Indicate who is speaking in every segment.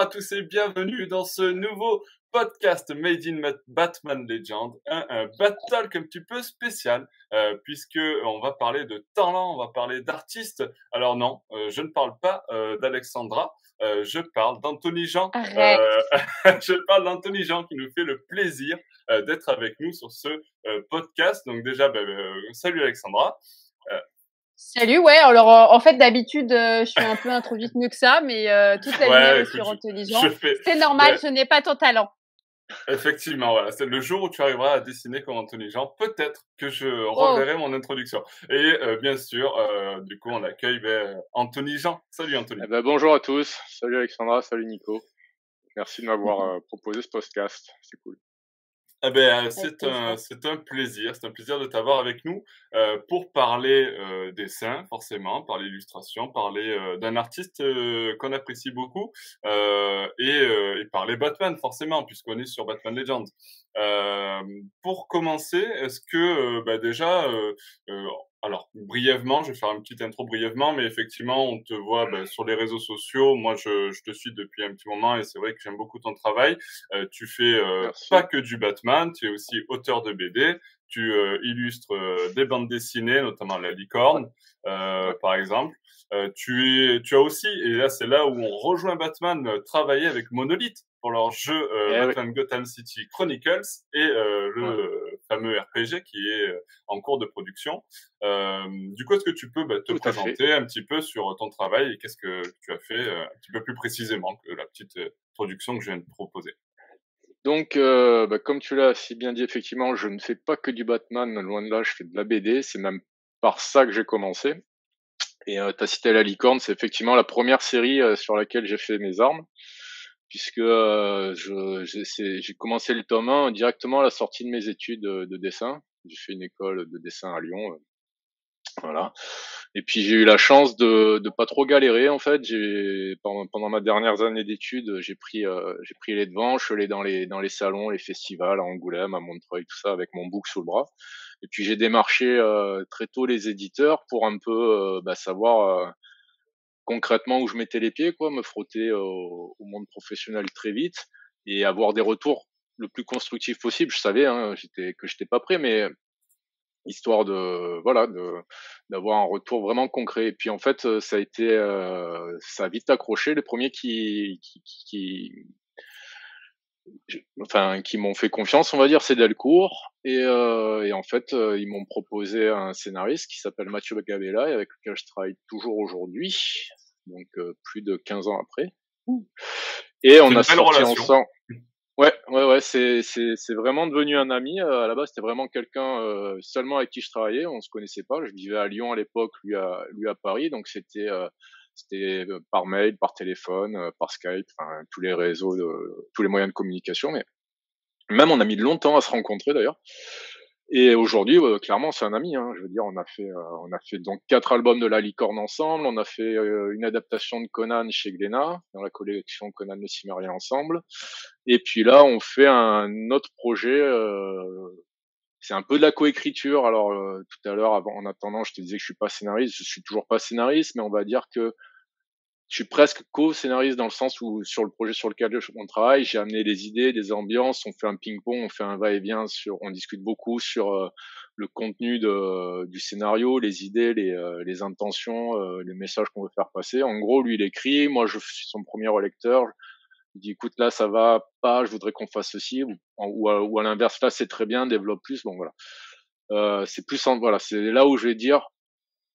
Speaker 1: à tous et bienvenue dans ce nouveau podcast Made in Batman Legend, un, un battle un petit peu spécial euh, puisque on va parler de talent, on va parler d'artistes. Alors non, euh, je ne parle pas euh, d'Alexandra, euh, je parle d'Anthony Jean. Je parle d'Anthony Jean qui nous fait le plaisir d'être avec nous sur ce podcast. Donc déjà, ben, salut Alexandra.
Speaker 2: Salut, ouais. Alors, euh, en fait, d'habitude, euh, je suis un peu introduite mieux que ça, mais euh, toute la
Speaker 1: Ouais,
Speaker 2: sur
Speaker 1: je-
Speaker 2: Anthony
Speaker 1: je
Speaker 2: Jean.
Speaker 1: fais-
Speaker 2: C'est normal,
Speaker 1: Ouais.
Speaker 2: je n'ai pas ton talent.
Speaker 1: Effectivement, voilà. C'est le jour où tu arriveras à dessiner comme Anthony Jean. Peut-être que je
Speaker 2: Oh.
Speaker 1: reverrai mon introduction. Et euh, bien sûr, euh, du coup, on accueille ben, Anthony Jean. Salut Anthony.
Speaker 3: Eh ben, bonjour à tous. Salut Alexandra, salut Nico. Merci de m'avoir euh, proposé ce podcast. C'est cool.
Speaker 1: Eh ben, euh, c'est un, c'est un plaisir, c'est un plaisir de t'avoir avec nous euh, pour parler euh, dessin, forcément, parler illustration, parler euh, d'un artiste euh, qu'on apprécie beaucoup euh, et, euh, et parler Batman, forcément, puisqu'on est sur Batman Legends. Euh, pour commencer, est-ce que bah, déjà, euh, euh, alors brièvement, je vais faire une petite intro brièvement, mais effectivement, on te voit bah, sur les réseaux sociaux. Moi, je, je te suis depuis un petit moment et c'est vrai que j'aime beaucoup ton travail. Euh, tu fais euh, pas que du Batman, tu es aussi auteur de BD, tu euh, illustres euh, des bandes dessinées, notamment La Licorne, euh, par exemple. Euh, tu, es, tu as aussi, et là c'est là où on rejoint Batman, travaillé avec Monolith pour leur jeu euh,
Speaker 3: Eh oui.
Speaker 1: Batman Gotham City Chronicles et euh, le
Speaker 3: Ouais.
Speaker 1: fameux RPG qui est euh, en cours de production. Du coup, est-ce que tu peux bah, te
Speaker 3: Tout
Speaker 1: présenter un petit peu sur ton travail et qu'est-ce que tu as fait un petit peu plus précisément que la petite production que je viens de proposer?
Speaker 3: Donc, euh, bah, comme tu l'as si bien dit, effectivement, je ne fais pas que du Batman. Loin de là, je fais de la BD. C'est même par ça que j'ai commencé. Et euh, tu as cité La Licorne, c'est effectivement la première série euh, sur laquelle j'ai fait mes armes. Puisque euh, j'ai commencé le tome 1 directement à la sortie de mes études euh, de dessin. J'ai fait une école de dessin à Lyon. euh, Voilà. Et puis j'ai eu la chance de de pas trop galérer en fait. J'ai pendant, pendant ma dernière année d'études, j'ai pris euh, j'ai pris les devants, je suis allé dans les dans les salons, les festivals à Angoulême, à Montreuil, tout ça avec mon book sous le bras. Et puis j'ai démarché euh, très tôt les éditeurs pour un peu bah, savoir concrètement où je mettais les pieds, quoi, me frotter au, au monde professionnel très vite et avoir des retours le plus constructifs possible. Je savais hein, j'étais que j'étais pas prêt, mais histoire de voilà de d'avoir un retour vraiment concret. Et puis en fait, ça a été euh, ça a vite accroché. Les premiers qui qui, qui, enfin qui m'ont fait confiance, on va dire, c'est Delcourt. Et, euh, et en fait, euh, ils m'ont proposé un scénariste qui s'appelle Mathieu Gabella et avec lequel je travaille toujours aujourd'hui, donc euh, plus de 15 ans après. Et on a sorti
Speaker 1: relation.
Speaker 3: ensemble. Ouais, ouais, ouais, c'est c'est c'est vraiment devenu un ami. Euh, à la base, c'était vraiment quelqu'un euh, seulement avec qui je travaillais. On se connaissait pas. Je vivais à Lyon à l'époque, lui à lui à Paris. Donc c'était euh, c'était euh, par mail, par téléphone, euh, par Skype, enfin tous les réseaux, de, tous les moyens de communication. Mais même on a mis longtemps à se rencontrer d'ailleurs. Et aujourd'hui, euh, clairement, c'est un ami. Hein. Je veux dire, on a fait, euh, on a fait donc quatre albums de La Licorne ensemble. On a fait euh, une adaptation de Conan chez Glénat dans la collection Conan le Cimérien ensemble. Et puis là, on fait un autre projet. euh, c'est un peu de la coécriture. Alors tout à l'heure, avant, en attendant, je te disais que je suis pas scénariste. Je suis toujours pas scénariste, mais on va dire que je suis presque co-scénariste dans le sens où sur le projet sur lequel on travaille, j'ai amené des idées, des ambiances, on fait un ping-pong, on fait un va-et-vient sur, on discute beaucoup sur euh, le contenu de, du scénario, les idées, les, euh, les intentions, euh, les messages qu'on veut faire passer. En gros, lui, il écrit, moi, je suis son premier relecteur. Il dit, écoute, là, ça va pas, je voudrais qu'on fasse ceci, ou, ou, à, ou à l'inverse, là, c'est très bien, développe plus. Bon, voilà. Euh, c'est plus, en, voilà, c'est là où je vais dire,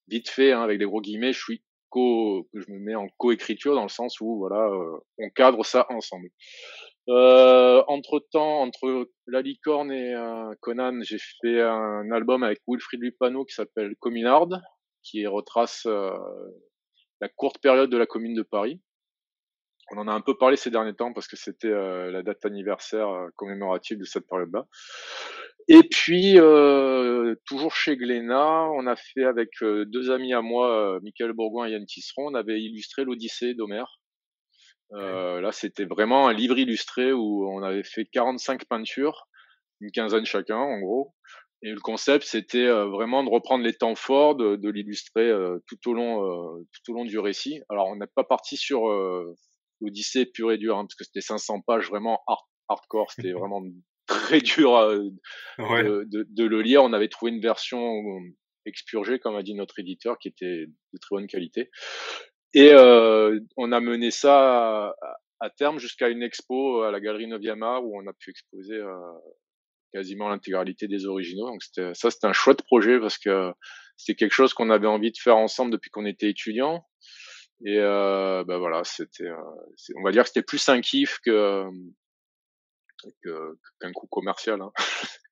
Speaker 3: vite fait, hein, avec des gros guillemets, je suis co, que je me mets en coécriture dans le sens où voilà, euh, on cadre ça ensemble. Euh, entre temps, entre La Licorne et euh, Conan, j'ai fait un album avec Wilfried Lupano qui s'appelle Communard, qui retrace la courte période de la Commune de Paris. On en a un peu parlé ces derniers temps parce que c'était la date anniversaire commémorative de cette période-là. Et puis, euh, toujours chez Glénat, on a fait avec euh, deux amis à moi, euh, Michael Bourgoin et Yann Tisseron, on avait illustré l'Odyssée d'Homère. Euh, Là, c'était vraiment un livre illustré où on avait fait 45 peintures, une quinzaine chacun, en gros. Et le concept, c'était euh, vraiment de reprendre les temps forts, de, de l'illustrer tout au long, tout au long du récit. Alors, on n'est pas parti sur euh, Odyssée pure et dure, hein, parce que c'était 500 pages vraiment hardcore, c'était vraiment très dur de, de, le lire. On avait trouvé une version expurgée, comme a dit notre éditeur, qui était de très bonne qualité. Et euh, on a mené ça à, à terme jusqu'à une expo à la galerie 9e art où on a pu exposer euh, quasiment l'intégralité des originaux. Donc c'était ça, c'était un chouette projet parce que c'était quelque chose qu'on avait envie de faire ensemble depuis qu'on était étudiant. Et euh, ben voilà, c'était, euh, on va dire que c'était plus un kiff que qu'un coup commercial, hein,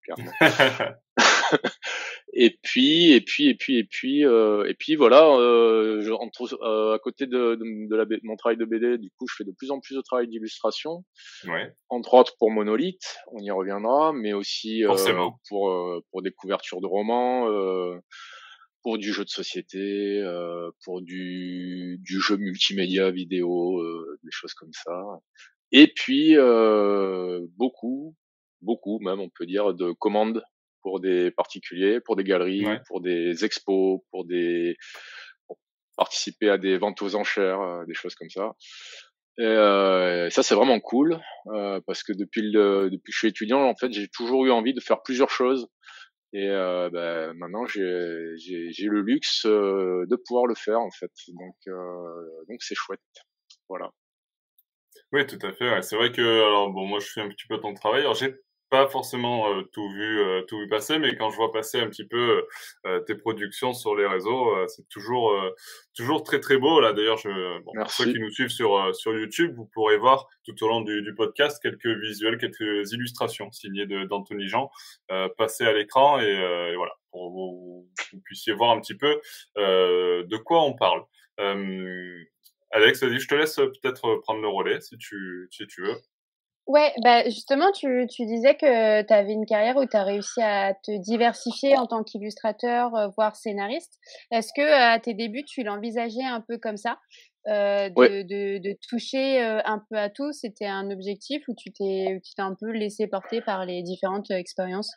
Speaker 3: et puis, et puis, et puis, et puis, euh, et puis voilà. Euh, je, entre, euh, à côté de, de, de, la, mon travail de BD, du coup, je fais de plus en plus de travail d'illustration.
Speaker 1: Ouais.
Speaker 3: Entre autres pour Monolith, on y reviendra, mais aussi euh, pour euh, pour des couvertures de romans, euh, pour du jeu de société, pour du du jeu multimédia vidéo, des choses comme ça. Et puis beaucoup, beaucoup même, on peut dire, de commandes pour des particuliers, pour des galeries, pour des expos, pour des pour participer à des ventes aux enchères, euh, des choses comme ça. Et euh, ça c'est vraiment cool euh, parce que depuis le depuis que je suis étudiant en fait j'ai toujours eu envie de faire plusieurs choses et euh, ben, maintenant j'ai j'ai le luxe euh, de pouvoir le faire en fait donc euh, donc c'est chouette voilà.
Speaker 1: Oui, tout à fait. C'est vrai que alors bon, moi je fais un petit peu ton travail. Alors j'ai pas forcément euh, tout vu euh, tout vu passer, mais quand je vois passer un petit peu euh, tes productions sur les réseaux, c'est toujours toujours très très beau. Là d'ailleurs, je, bon, pour ceux qui nous suivent sur sur YouTube, vous pourrez voir tout au long du, du podcast quelques visuels, quelques illustrations signées d'Anthony Jean passer à l'écran et, et, voilà pour que vous, vous, puissiez voir un petit peu de quoi on parle. Alex, je te laisse peut-être prendre le relais si tu si tu veux.
Speaker 2: Ouais, bah justement, tu, tu disais que tu avais une carrière où tu as réussi à te diversifier en tant qu'illustrateur, euh, voire scénariste. Est-ce que à tes débuts, tu l'envisageais un peu comme ça, euh, de, de, de, toucher euh, un peu à tout? C'était un objectif ou tu t'es un peu laissé porter par les différentes euh, expériences?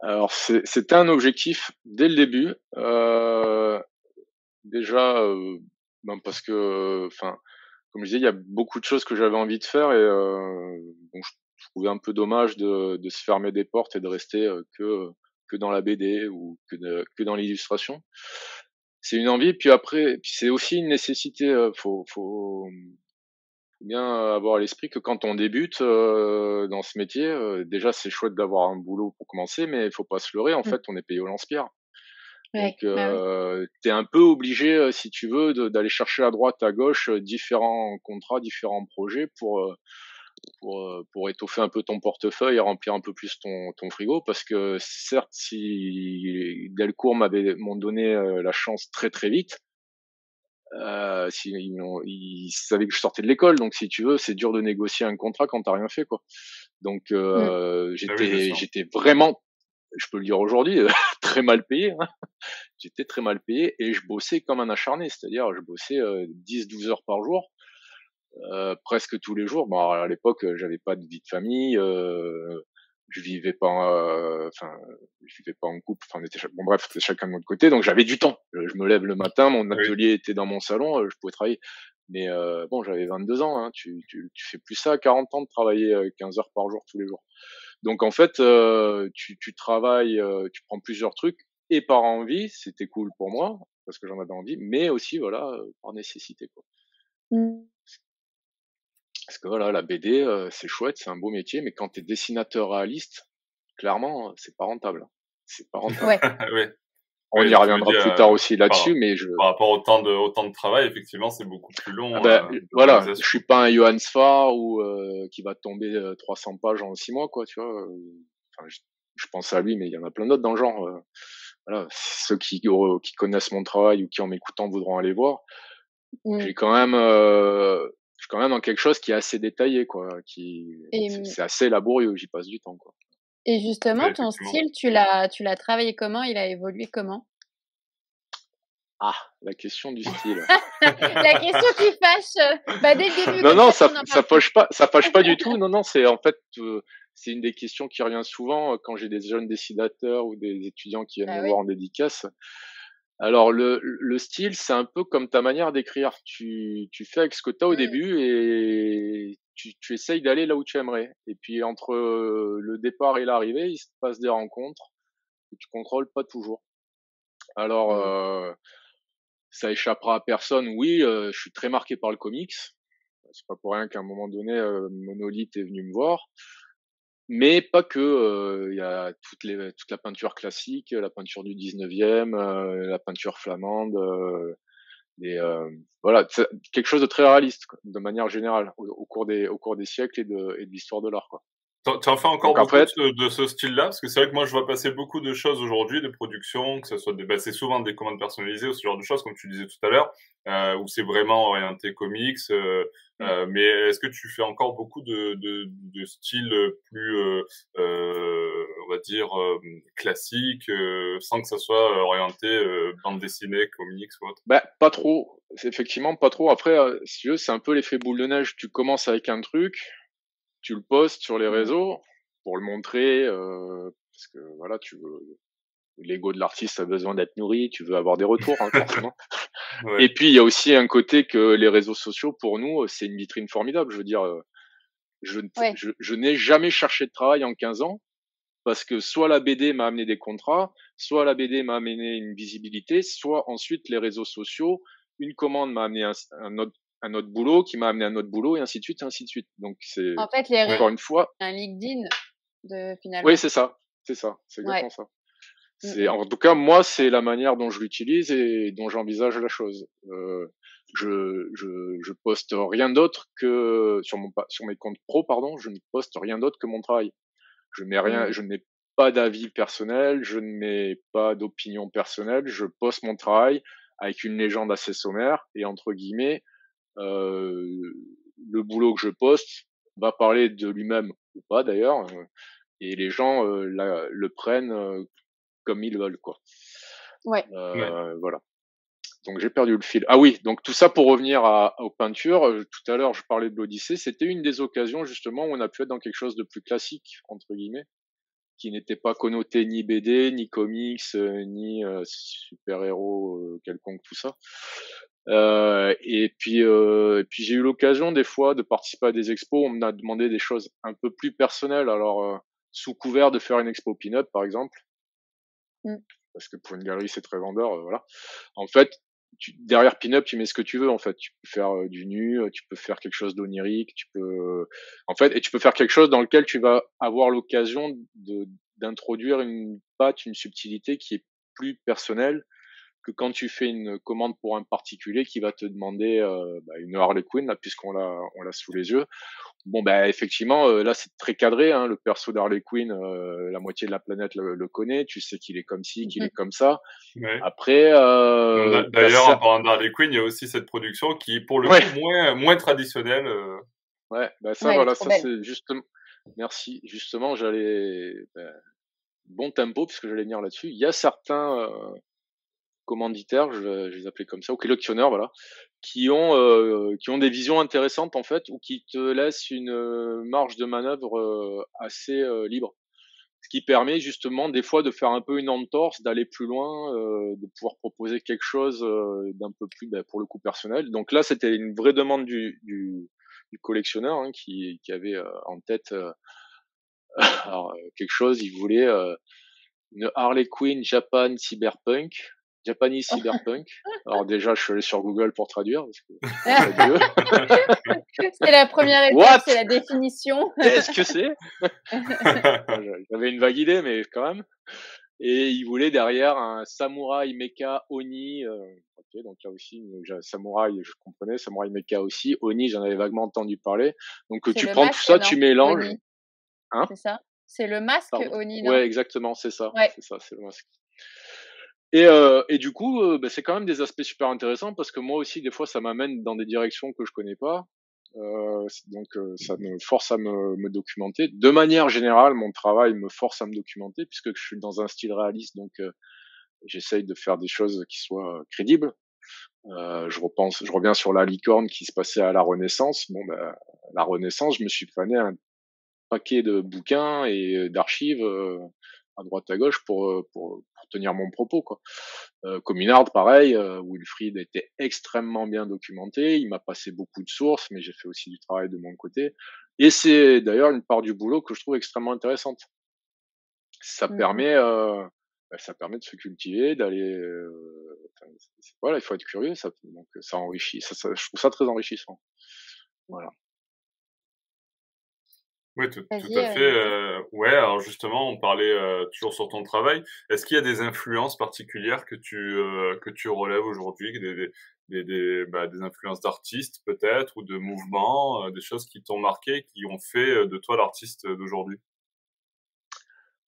Speaker 3: Alors, c'était un objectif dès le début. déjà, ben parce que, enfin comme je disais, il y a beaucoup de choses que j'avais envie de faire et euh, je, trouvais un peu dommage de, de, se fermer des portes et de rester euh, que que dans la BD ou que, que dans l'illustration. C'est une envie, puis après, puis c'est aussi une nécessité. Euh, faut, faut, bien avoir à l'esprit que quand on débute euh, dans ce métier, euh, déjà c'est chouette d'avoir un boulot pour commencer, mais il faut pas se leurrer. En mmh. fait, on est payé au lance-pierre. Donc, bah euh, tu es un peu obligé, euh, si tu veux, d'aller chercher à droite, à gauche, euh, différents contrats, différents projets pour, pour, pour étoffer un peu ton portefeuille et remplir un peu plus ton, ton frigo. Parce que certes, si Delcourt m'avait m'ont donné la chance très très vite, euh, si, ils, ils, savaient que je sortais de l'école, donc si tu veux, c'est dur de négocier un contrat quand t'as rien fait, quoi. Donc mmh. euh, ah j'étais, j'étais vraiment je peux le dire aujourd'hui, euh, très mal payé. Hein. J'étais très mal payé et je bossais comme un acharné, c'est-à-dire je bossais 10-12 euh, heures par jour, euh, presque tous les jours. Bon, à l'époque, j'avais pas de vie de famille, euh, je vivais pas, enfin, je vivais pas en couple. Enfin, était, bon bref, c'était chacun de notre côté, donc j'avais du temps. Je me lève le matin, mon atelier était dans mon salon, je pouvais travailler. Mais bon, j'avais 22 ans, hein, tu, tu, tu fais plus ça à 40 ans de travailler 15 heures par jour tous les jours. Donc en fait, euh, tu, tu, travailles, euh, tu prends plusieurs trucs et par envie, c'était cool pour moi parce que j'en avais envie, mais aussi voilà euh, par nécessité quoi. Mmh. Parce que voilà, la BD, c'est chouette, c'est un beau métier, mais quand tu es dessinateur réaliste, clairement, c'est pas rentable. C'est pas rentable.
Speaker 2: Ouais.
Speaker 1: ouais.
Speaker 3: On y reviendra plus tard aussi là-dessus, mais je.
Speaker 1: Par rapport au temps de, au temps de travail, effectivement, c'est beaucoup plus long.
Speaker 3: Ah ben, euh, voilà, je suis pas un Johannes Farr ou euh, qui va tomber 300 euh, pages en 6 mois, quoi, tu vois. Enfin, je, je, pense à lui, mais il y en a plein d'autres dans le genre. voilà, ceux qui, qui connaissent mon travail ou qui en m'écoutant voudront aller voir. Mmh. J'ai quand même, je suis quand même dans quelque chose qui est assez détaillé, quoi. Qui, c'est assez laborieux. J'y passe du temps, quoi.
Speaker 2: Et justement, ton style, tu l'as, tu l'as travaillé comment? Il a évolué comment?
Speaker 3: Ah, la question du style.
Speaker 2: la question qui fâche. Bah, dès le début.
Speaker 3: Non, non, ça, ça fâche pas, ça fâche pas du tout. Non, non, c'est en fait, euh, c'est une des questions qui revient souvent euh, quand j'ai des jeunes dessinateurs ou des étudiants qui viennent ah me voir en dédicace. Alors le, le style, c'est un peu comme ta manière d'écrire. Tu, tu fais avec ce que tu as au début et tu, tu essayes d'aller là où tu aimerais. Et puis entre euh, le départ et l'arrivée, il se passe des rencontres que tu contrôles pas toujours. Alors
Speaker 2: Mmh.
Speaker 3: euh, ça échappera à personne. Oui, euh, je suis très marqué par le comics. C'est pas pour rien qu'à un moment donné, euh, Monolith est venu me voir. Mais pas que. euh, Il y a toute, la peinture classique, la peinture du 19e, euh, la peinture flamande. euh, voilà, quelque chose de très réaliste, de manière générale, au, cours des au cours des siècles et de, et de l'histoire de l'art.
Speaker 1: T'en fais encore
Speaker 3: Donc, en
Speaker 1: beaucoup
Speaker 3: fait-
Speaker 1: de, ce- de ce style-là? Parce que c'est vrai que moi, je vois passer beaucoup de choses aujourd'hui, de production, que ce soit des, bah, c'est souvent des commandes personnalisées ou ce genre de choses, comme tu disais tout à l'heure, euh, où c'est vraiment orienté comics. euh,
Speaker 3: Mm.
Speaker 1: euh, mais est-ce que tu fais encore beaucoup de, de, de styles plus, euh, euh, on va dire, euh, classiques, euh, sans que ça soit orienté euh, bande dessinée, comics ou autre?
Speaker 3: Bah, pas trop. Effectivement pas trop. Après, si tu veux, c'est un peu l'effet boule de neige. Tu commences avec un truc, tu le postes sur les
Speaker 2: Mhm.
Speaker 3: réseaux pour le montrer, euh, parce que voilà, tu veux. L'ego de l'artiste a besoin d'être nourri, tu veux avoir des retours, hein, forcément.
Speaker 1: Ouais.
Speaker 3: Et puis, il y a aussi un côté que les réseaux sociaux, pour nous, c'est une vitrine formidable. Je veux dire, je,
Speaker 2: Ouais.
Speaker 3: je, je n'ai jamais cherché de travail en 15 ans parce que soit la BD m'a amené des contrats, soit la BD m'a amené une visibilité, soit ensuite les réseaux sociaux, une commande m'a amené un, un autre, un autre boulot qui m'a amené un autre boulot et ainsi de suite, et ainsi de suite. Donc, c'est
Speaker 2: En fait, les réseaux,
Speaker 3: encore une fois,
Speaker 2: un LinkedIn de finalement.
Speaker 3: oui, c'est ça, c'est ça, c'est
Speaker 2: Ouais.
Speaker 3: exactement ça.
Speaker 2: Mm,
Speaker 3: C'est, en tout cas, moi, c'est la manière dont je l'utilise et dont j'envisage la chose. Euh, je, je, je poste rien d'autre que sur mon, sur mes comptes pro, pardon, je ne poste rien d'autre que mon travail. Je mets rien,
Speaker 2: Mm.
Speaker 3: je mets pas d'avis personnel, je ne mets pas d'opinion personnelle, je poste mon travail avec une légende assez sommaire et entre guillemets, le boulot que je poste va parler de lui-même ou pas d'ailleurs, euh, et les gens euh, la- le prennent euh, comme ils veulent quoi.
Speaker 2: Ouais.
Speaker 3: Euh, Voilà. Donc j'ai perdu le fil. Ah oui, donc tout ça pour revenir à, aux peintures. euh, Tout à l'heure, je parlais de l'Odyssée. C'était une des occasions justement où on a pu être dans quelque chose de plus classique entre guillemets, qui n'était pas connoté ni BD, ni comics, euh, ni euh, super-héros euh, quelconque, tout ça. Euh, et puis, euh, et puis j'ai eu l'occasion des fois de participer à des expos. On m'a demandé des choses un peu plus personnelles. Alors euh, sous couvert de faire une expo pin-up par exemple,
Speaker 2: Mm.
Speaker 3: parce que pour une galerie c'est très vendeur, euh, voilà. En fait, tu, derrière pin-up, tu mets ce que tu veux. En fait, tu peux faire du nu, tu peux faire quelque chose d'onirique, tu peux, en fait, et tu peux faire quelque chose dans lequel tu vas avoir l'occasion de d'introduire une patte, une subtilité qui est plus personnelle que quand tu fais une commande pour un particulier qui va te demander euh, bah, une Harley Quinn là puisqu'on l'a on l'a sous les yeux. Bon bah effectivement euh, là c'est très cadré hein, le perso d'Harley Quinn euh, la moitié de la planète le, le connaît, tu sais qu'il est comme ci, qu'il
Speaker 2: Mhm.
Speaker 3: est comme ça.
Speaker 1: Ouais.
Speaker 3: Après euh,
Speaker 1: D'ailleurs,
Speaker 3: t'as
Speaker 1: en parlant d'Harley Quinn, il y a aussi cette production qui, pour le
Speaker 3: Ouais.
Speaker 1: coup, moins, moins traditionnelle. euh,
Speaker 3: Ouais, bah ça
Speaker 2: Ouais, est
Speaker 3: voilà, ça c'est justement. Merci. Justement, j'allais ben, bon tempo puisque j'allais venir là-dessus. Il y a certains euh, commanditaires, je, les appelais comme ça, ou collectionneurs, voilà, qui ont euh, qui ont des visions intéressantes en fait, ou qui te laissent une euh, marge de manœuvre euh, assez libre. Ce qui permet justement des fois de faire un peu une entorse, d'aller plus loin, de pouvoir proposer quelque chose d'un peu plus, ben, pour le coup, personnel. Donc là, c'était une vraie demande du, du, collectionneur hein, qui, avait en tête quelque chose. Il voulait une Harley Quinn Japan Cyberpunk, Japanese Cyberpunk. Alors déjà, je suis allé sur Google pour traduire
Speaker 2: c'est la première étape, c'est la définition.
Speaker 3: Qu'est-ce que c'est? J'avais une vague idée, mais quand même. Et il voulait derrière un samouraï mecha Oni. Euh, ok, donc là aussi, une- samouraï, je comprenais, samouraï mecha aussi. Oni, j'en avais vaguement entendu parler. Donc
Speaker 2: C'est
Speaker 3: tu prends tout ça,
Speaker 2: non?
Speaker 3: tu mélanges.
Speaker 2: Oni.
Speaker 3: Hein?
Speaker 2: C'est ça? C'est le masque
Speaker 3: Pardon?
Speaker 2: Oni, non?
Speaker 3: Ouais, exactement, c'est ça.
Speaker 2: Ouais.
Speaker 3: C'est ça, c'est le masque. Et, euh, et du coup, euh, bah, c'est quand même des aspects super intéressants parce que moi aussi, des fois, ça m'amène dans des directions que je connais pas. Euh, donc, euh, ça me force à me, me documenter. De manière générale, mon travail me force à me documenter puisque je suis dans un style réaliste, donc euh, j'essaye de faire des choses qui soient euh, crédibles. Je repense, je reviens sur la licorne qui se passait à la Renaissance. Bon, bah, la Renaissance, je me suis fané un paquet de bouquins et d'archives à droite à gauche pour, pour, tenir mon propos. Quoi. Euh, Communard, pareil, Wilfried était extrêmement bien documenté, il m'a passé beaucoup de sources, mais j'ai fait aussi du travail de mon côté. Et c'est d'ailleurs une part du boulot que je trouve extrêmement intéressante. Ça mmh permet, euh, bah, ça permet de se cultiver, d'aller. Euh, voilà, il faut être curieux, ça, donc ça enrichit. Ça, ça, je trouve ça très enrichissant. Voilà.
Speaker 1: Oui, tout, tout à fait. Euh, ouais, alors justement, on parlait euh, toujours sur ton travail. Est-ce qu'il y a des influences particulières que tu euh, que tu relèves aujourd'hui, des des, des, bah, des influences d'artistes peut-être ou de mouvements, des choses qui t'ont marqué, qui ont fait de toi l'artiste d'aujourd'hui?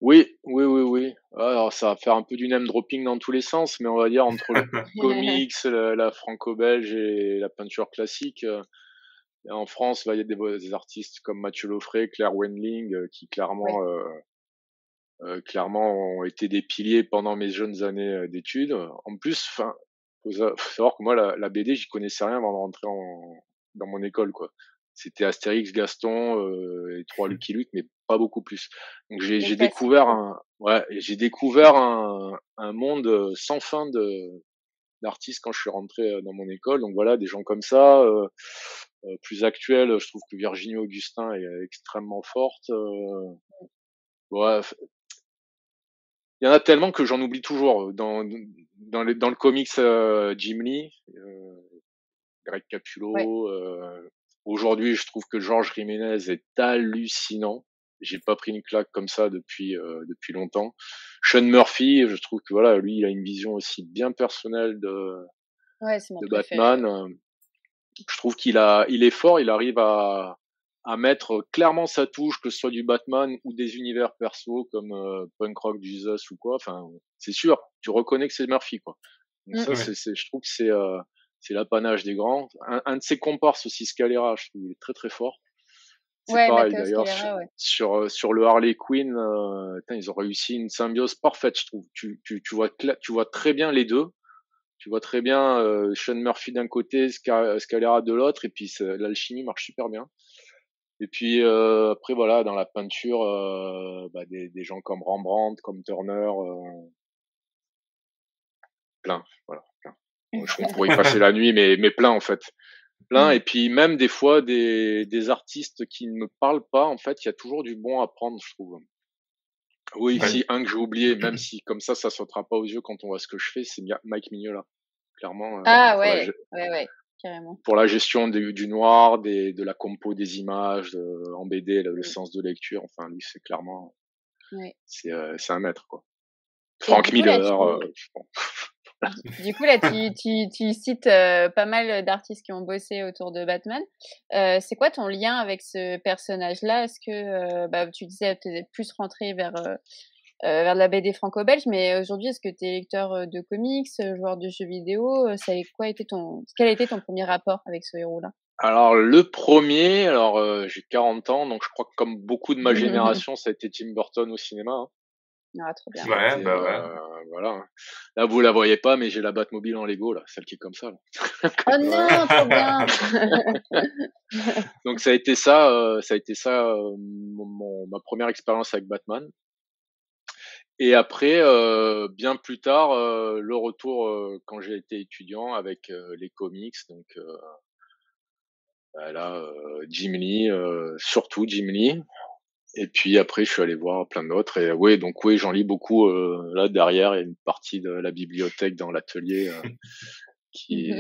Speaker 3: Oui, oui, oui, oui. Alors ça va faire un peu du name dropping dans tous les sens, mais on va dire entre le comics, la, la franco-belge et la peinture classique en France, il y a des, artistes comme Mathieu Loffray, Claire Wendling, euh, qui clairement, euh, euh, clairement ont été des piliers pendant mes jeunes années d'études. En plus, enfin, faut, savoir que moi, la, la BD, j'y connaissais rien avant de rentrer en, dans mon école, quoi. C'était Astérix, Gaston euh, et trois Lucky Luke, mais pas beaucoup plus. Donc j'ai découvert un, ouais, j'ai découvert un, un monde sans fin de d'artistes quand je suis rentré dans mon école. Donc voilà, des gens comme ça. Euh, euh, plus actuelle, je trouve que Virginie Augustin est extrêmement forte. Euh, il y en a tellement que j'en oublie toujours. Dans, dans, dans le comics euh, Jim Lee, Greg Capullo, aujourd'hui je trouve que Georges Jiménez est hallucinant. J'ai pas pris une claque comme ça depuis depuis longtemps. Sean Murphy, je trouve que voilà, lui, il a une vision aussi bien personnelle de, de Batman je trouve qu'il a, il est fort, il arrive à, à mettre clairement sa touche, que ce soit du Batman ou des univers perso comme euh, Punk Rock Jesus ou quoi. Enfin, c'est sûr, tu reconnais que c'est Murphy, quoi. Donc mmh. ça, c'est, je trouve que c'est, euh, c'est l'apanage des grands. Un, un, de ses comparses aussi, Scalera, je trouve il est très très fort. C'est pareil d'ailleurs sur, sur, euh, sur le Harley Quinn, euh, ils ont réussi une symbiose parfaite, je trouve. Tu, tu, tu vois tu vois très bien les deux. Tu vois très bien euh, Sean Murphy d'un côté, Scalera de l'autre, et puis l'alchimie marche super bien. Et puis euh, après voilà, dans la peinture, euh, bah, des, des, gens comme Rembrandt, comme Turner, euh, plein, voilà, plein. On pourrait y passer la nuit, mais mais plein en fait, plein. Mm. Et puis même des fois des, des artistes qui ne me parlent pas, en fait, il y a toujours du bon à prendre, je trouve. Oui, si un que j'ai oublié, même si comme ça, ça sautera pas aux yeux quand on voit ce que je fais, c'est Mike Mignola clairement.
Speaker 2: Euh, ah ouais, ouais, ouais, carrément.
Speaker 3: Pour la gestion du noir, des, de la compo des images, en BD, le, sens de lecture, enfin, lui, c'est clairement. Ouais. C'est euh, un maître, quoi. Frank Miller. Euh,
Speaker 2: du coup, là, tu, tu, tu cites pas mal d'artistes qui ont bossé autour de Batman. Euh, c'est quoi ton lien avec ce personnage-là? Est-ce que bah, tu disais es plus rentré vers euh, vers la BD franco-belge. Mais aujourd'hui, est-ce que tu es lecteur euh, de comics, euh, joueur de jeux vidéo? Ça a quoi été ton, Quel a été ton premier rapport avec ce héros-là?
Speaker 3: Alors le premier, alors j'ai 40 ans, donc je crois que comme beaucoup de ma génération, ça a été Tim Burton au cinéma. Hein.
Speaker 2: Ah, trop bien.
Speaker 1: Ouais, bah ouais.
Speaker 3: voilà. Là, vous la voyez pas, mais j'ai la Batmobile en Lego, là, celle qui est comme ça.
Speaker 2: Là. oh non, trop bien.
Speaker 3: Donc ça a été ça, ça a été ça, mon, ma première expérience avec Batman. Et après, euh, bien plus tard, euh, le retour euh, quand j'ai été étudiant avec les comics, donc voilà, Jim Lee, surtout Jim Lee. Et puis après, je suis allé voir plein d'autres. Et oui, donc oui, j'en lis beaucoup. là derrière, il y a une partie de la bibliothèque dans l'atelier qui.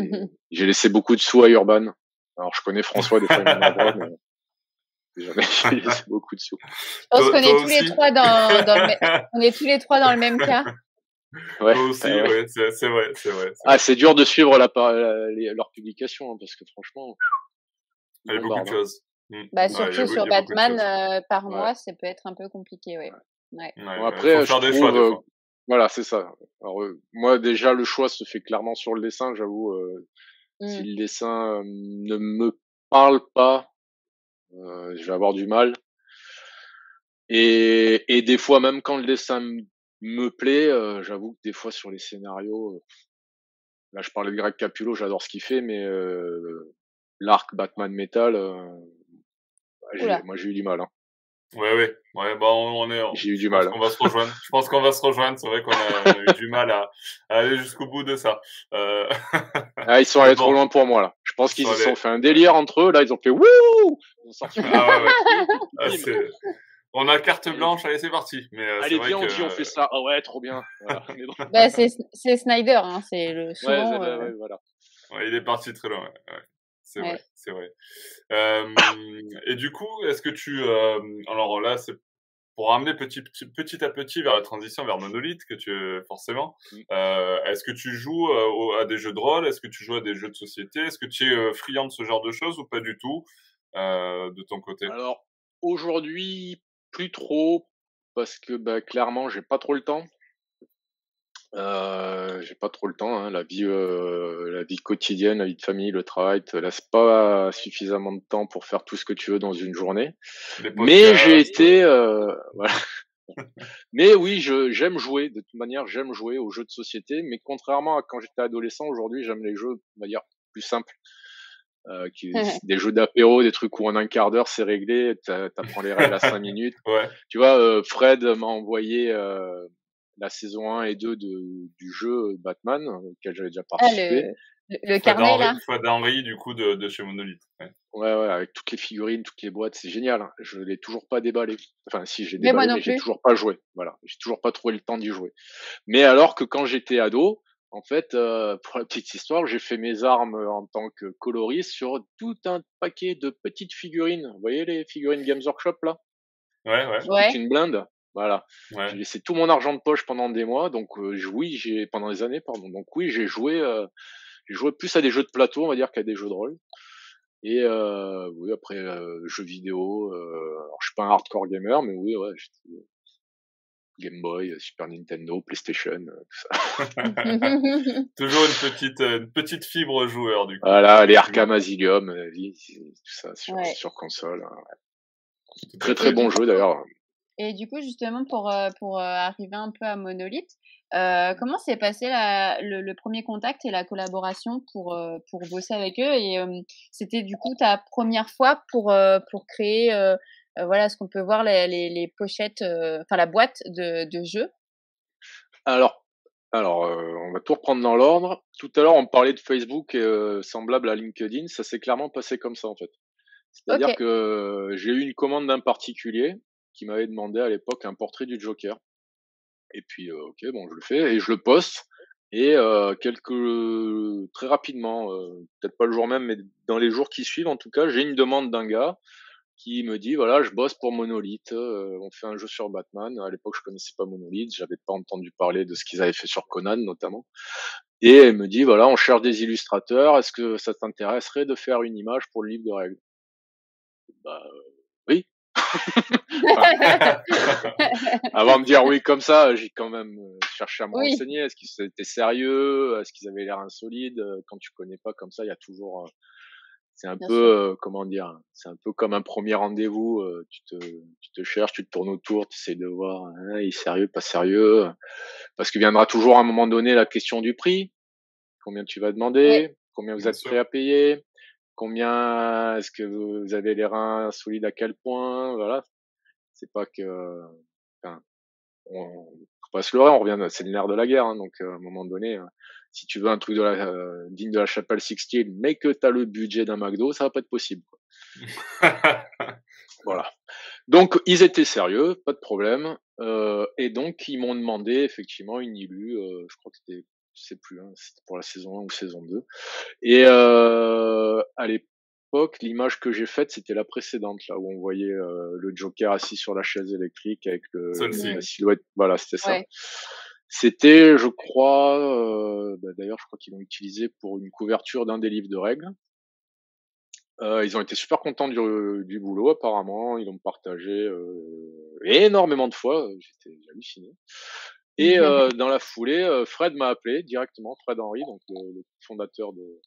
Speaker 3: J'ai laissé beaucoup de sous à Urban. Alors je connais François des fois il mais J'en ai beaucoup de sous.
Speaker 2: Je pense qu'on est tous les trois dans, dans le, on est tous les trois dans le même cas.
Speaker 1: Ouais, aussi, ouais. c'est vrai, c'est vrai.
Speaker 3: Ah, c'est dur de suivre la, leur publication hein, parce que franchement.
Speaker 1: Il y a beaucoup de hein. choses.
Speaker 2: Mmh. Bah, surtout sur Batman, euh, par mois, ça peut être un peu compliqué, ouais.
Speaker 3: ouais. bon, après, je trouve, choix, euh, voilà, c'est ça. Alors, euh, moi, déjà, le choix se fait clairement sur le dessin, j'avoue. Euh, mmh. Si le dessin ne me parle pas, euh, je vais avoir du mal. Et, et des fois, même quand le dessin me plaît, euh, j'avoue que des fois sur les scénarios, euh, là je parlais de Greg Capullo, j'adore ce qu'il fait, mais l'arc Batman Metal, moi j'ai eu du mal. Hein.
Speaker 1: Ouais, ouais, ouais, bah on, est.
Speaker 3: J'ai eu du mal.
Speaker 1: On va se rejoindre. je pense qu'on va se rejoindre. C'est vrai qu'on a, eu du mal à, aller jusqu'au bout de ça. Euh...
Speaker 3: ah, ils sont allés trop loin pour moi là. Je pense qu'ils se sont fait un délire entre eux. Là, ils ont fait wouh. Ils ont sorti. Ah, ouais,
Speaker 1: ah, on a carte blanche. Allez, c'est parti. Mais euh,
Speaker 3: allez,
Speaker 1: vrai
Speaker 3: viens, que... on dit, on fait ça. Ah ouais, trop bien.
Speaker 2: bah, c'est Snyder, hein. C'est le. Souvent,
Speaker 3: ouais, ouais, voilà.
Speaker 1: Ouais, il est parti très loin. Ouais. C'est vrai, c'est vrai. et du coup, est-ce que tu, alors là, c'est pour amener petit, petit, à petit vers la transition vers Monolith que tu forcément. Mmh. est-ce que tu joues à des jeux de rôle? Est-ce que tu joues à des jeux de société? Est-ce que tu es friand de ce genre de choses ou pas du tout de ton côté?
Speaker 3: Alors aujourd'hui, plus trop parce que bah, clairement, j'ai pas trop le temps. Euh, j'ai pas trop le temps. Hein. La vie, euh, la vie quotidienne, la vie de famille, le travail te laisse pas suffisamment de temps pour faire tout ce que tu veux dans une journée. Mais j'ai été, euh, voilà. mais oui, je j'aime jouer. De toute manière, j'aime jouer aux jeux de société. Mais contrairement à quand j'étais adolescent, aujourd'hui, j'aime les jeux, on va dire, plus simples. Euh, qui, des jeux d'apéro, des trucs où en un quart d'heure c'est réglé, t'apprends les règles à cinq minutes.
Speaker 1: Ouais.
Speaker 3: Tu vois, euh, Fred m'a envoyé euh, la saison 1 et 2 de, du jeu Batman, auquel j'avais déjà ah, participé.
Speaker 2: le, le, carnet là.
Speaker 1: Fred Henry du coup de, de chez Monolith.
Speaker 3: Ouais. ouais. ouais, avec toutes les figurines, toutes les boîtes, c'est génial. Hein. Je l'ai toujours pas déballé. Enfin, si j'ai déballé, mais, mais j'ai toujours pas joué. Voilà, j'ai toujours pas trouvé le temps d'y jouer. Mais alors que quand j'étais ado, en fait, euh, pour la petite histoire, j'ai fait mes armes en tant que coloriste sur tout un paquet de petites figurines. Vous voyez les figurines Games Workshop là?
Speaker 1: Ouais, ouais.
Speaker 3: C'est une blinde. Voilà. J'ai laissé tout mon argent de poche pendant des mois, donc euh, oui, j'ai pendant des années, pardon. Donc oui, j'ai joué, euh, j'ai joué plus à des jeux de plateau, on va dire, qu'à des jeux de rôle. Et euh, oui, après jeux vidéo. alors je suis pas un hardcore gamer, mais oui, ouais, Game Boy, Super Nintendo, PlayStation, tout ça.
Speaker 1: Toujours une petite, une petite fibre joueur du coup.
Speaker 3: Voilà, les Arkham Asylum, tout ça sur, sur console. Hein, très très bon jeu d'ailleurs.
Speaker 2: Et du coup, justement, pour, euh, pour euh, arriver un peu à Monolith, euh, comment s'est passé la, le, premier contact et la collaboration pour, pour bosser avec eux? Et c'était du coup ta première fois pour, pour créer voilà, ce qu'on peut voir les, les, les pochettes, enfin la boîte de, de jeu
Speaker 3: Alors, alors on va tout reprendre dans l'ordre. Tout à l'heure, on parlait de Facebook semblable à LinkedIn. Ça s'est clairement passé comme ça en fait. C'est-à-dire que j'ai eu une commande d'un particulier qui m'avait demandé à l'époque un portrait du Joker. Et puis, euh, ok, bon, je le fais et je le poste. Et euh, quelques très rapidement, euh, peut-être pas le jour même, mais dans les jours qui suivent, en tout cas, j'ai une demande d'un gars qui me dit voilà, je bosse pour Monolith, on fait un jeu sur Batman. À l'époque, je connaissais pas Monolith, j'avais pas entendu parler de ce qu'ils avaient fait sur Conan notamment. Et il me dit voilà, on cherche des illustrateurs. Est-ce que ça t'intéresserait de faire une image pour le livre de règles? Bah. Avant de me dire oui comme ça, j'ai quand même euh, cherché à me renseigner. Est-ce qu'ils étaient sérieux? Est-ce qu'ils avaient l'air insolides Quand tu connais pas comme ça, il y a toujours. C'est un peu, euh, comment dire, c'est un peu comme un premier rendez-vous. Euh, tu te, tu te cherches, tu te tournes autour, tu essaies de voir, hein, il est sérieux, pas sérieux? Parce qu'il viendra toujours à un moment donné la question du prix. Combien tu vas demander? Combien vous êtes prêt à payer? Combien est-ce que vous avez les reins solides à quel point Voilà. C'est pas que. Enfin, on, faut pas se leurrer, on revient. C'est le nerf de la guerre. Hein, donc à un moment donné, euh, si tu veux un truc de la, euh, digne de la chapelle 16, mais que tu as le budget d'un McDo, ça va pas être possible. voilà. Donc ils étaient sérieux, pas de problème. Euh, et donc ils m'ont demandé effectivement une illu. Euh, je crois que c'était je sais plus, hein, c'était pour la saison 1 ou saison 2. Et euh, à l'époque, l'image que j'ai faite, c'était la précédente, là où on voyait euh, le Joker assis sur la chaise électrique avec le, la silhouette. Voilà, c'était ça. C'était, je crois, euh, bah, d'ailleurs, je crois qu'ils l'ont utilisé pour une couverture d'un des livres de règles. Euh, ils ont été super contents du, du boulot, apparemment. Ils l'ont partagé euh, énormément de fois. J'étais halluciné. Et euh, dans la foulée, euh, Fred m'a appelé directement, Fred Henry, donc le, fondateur de,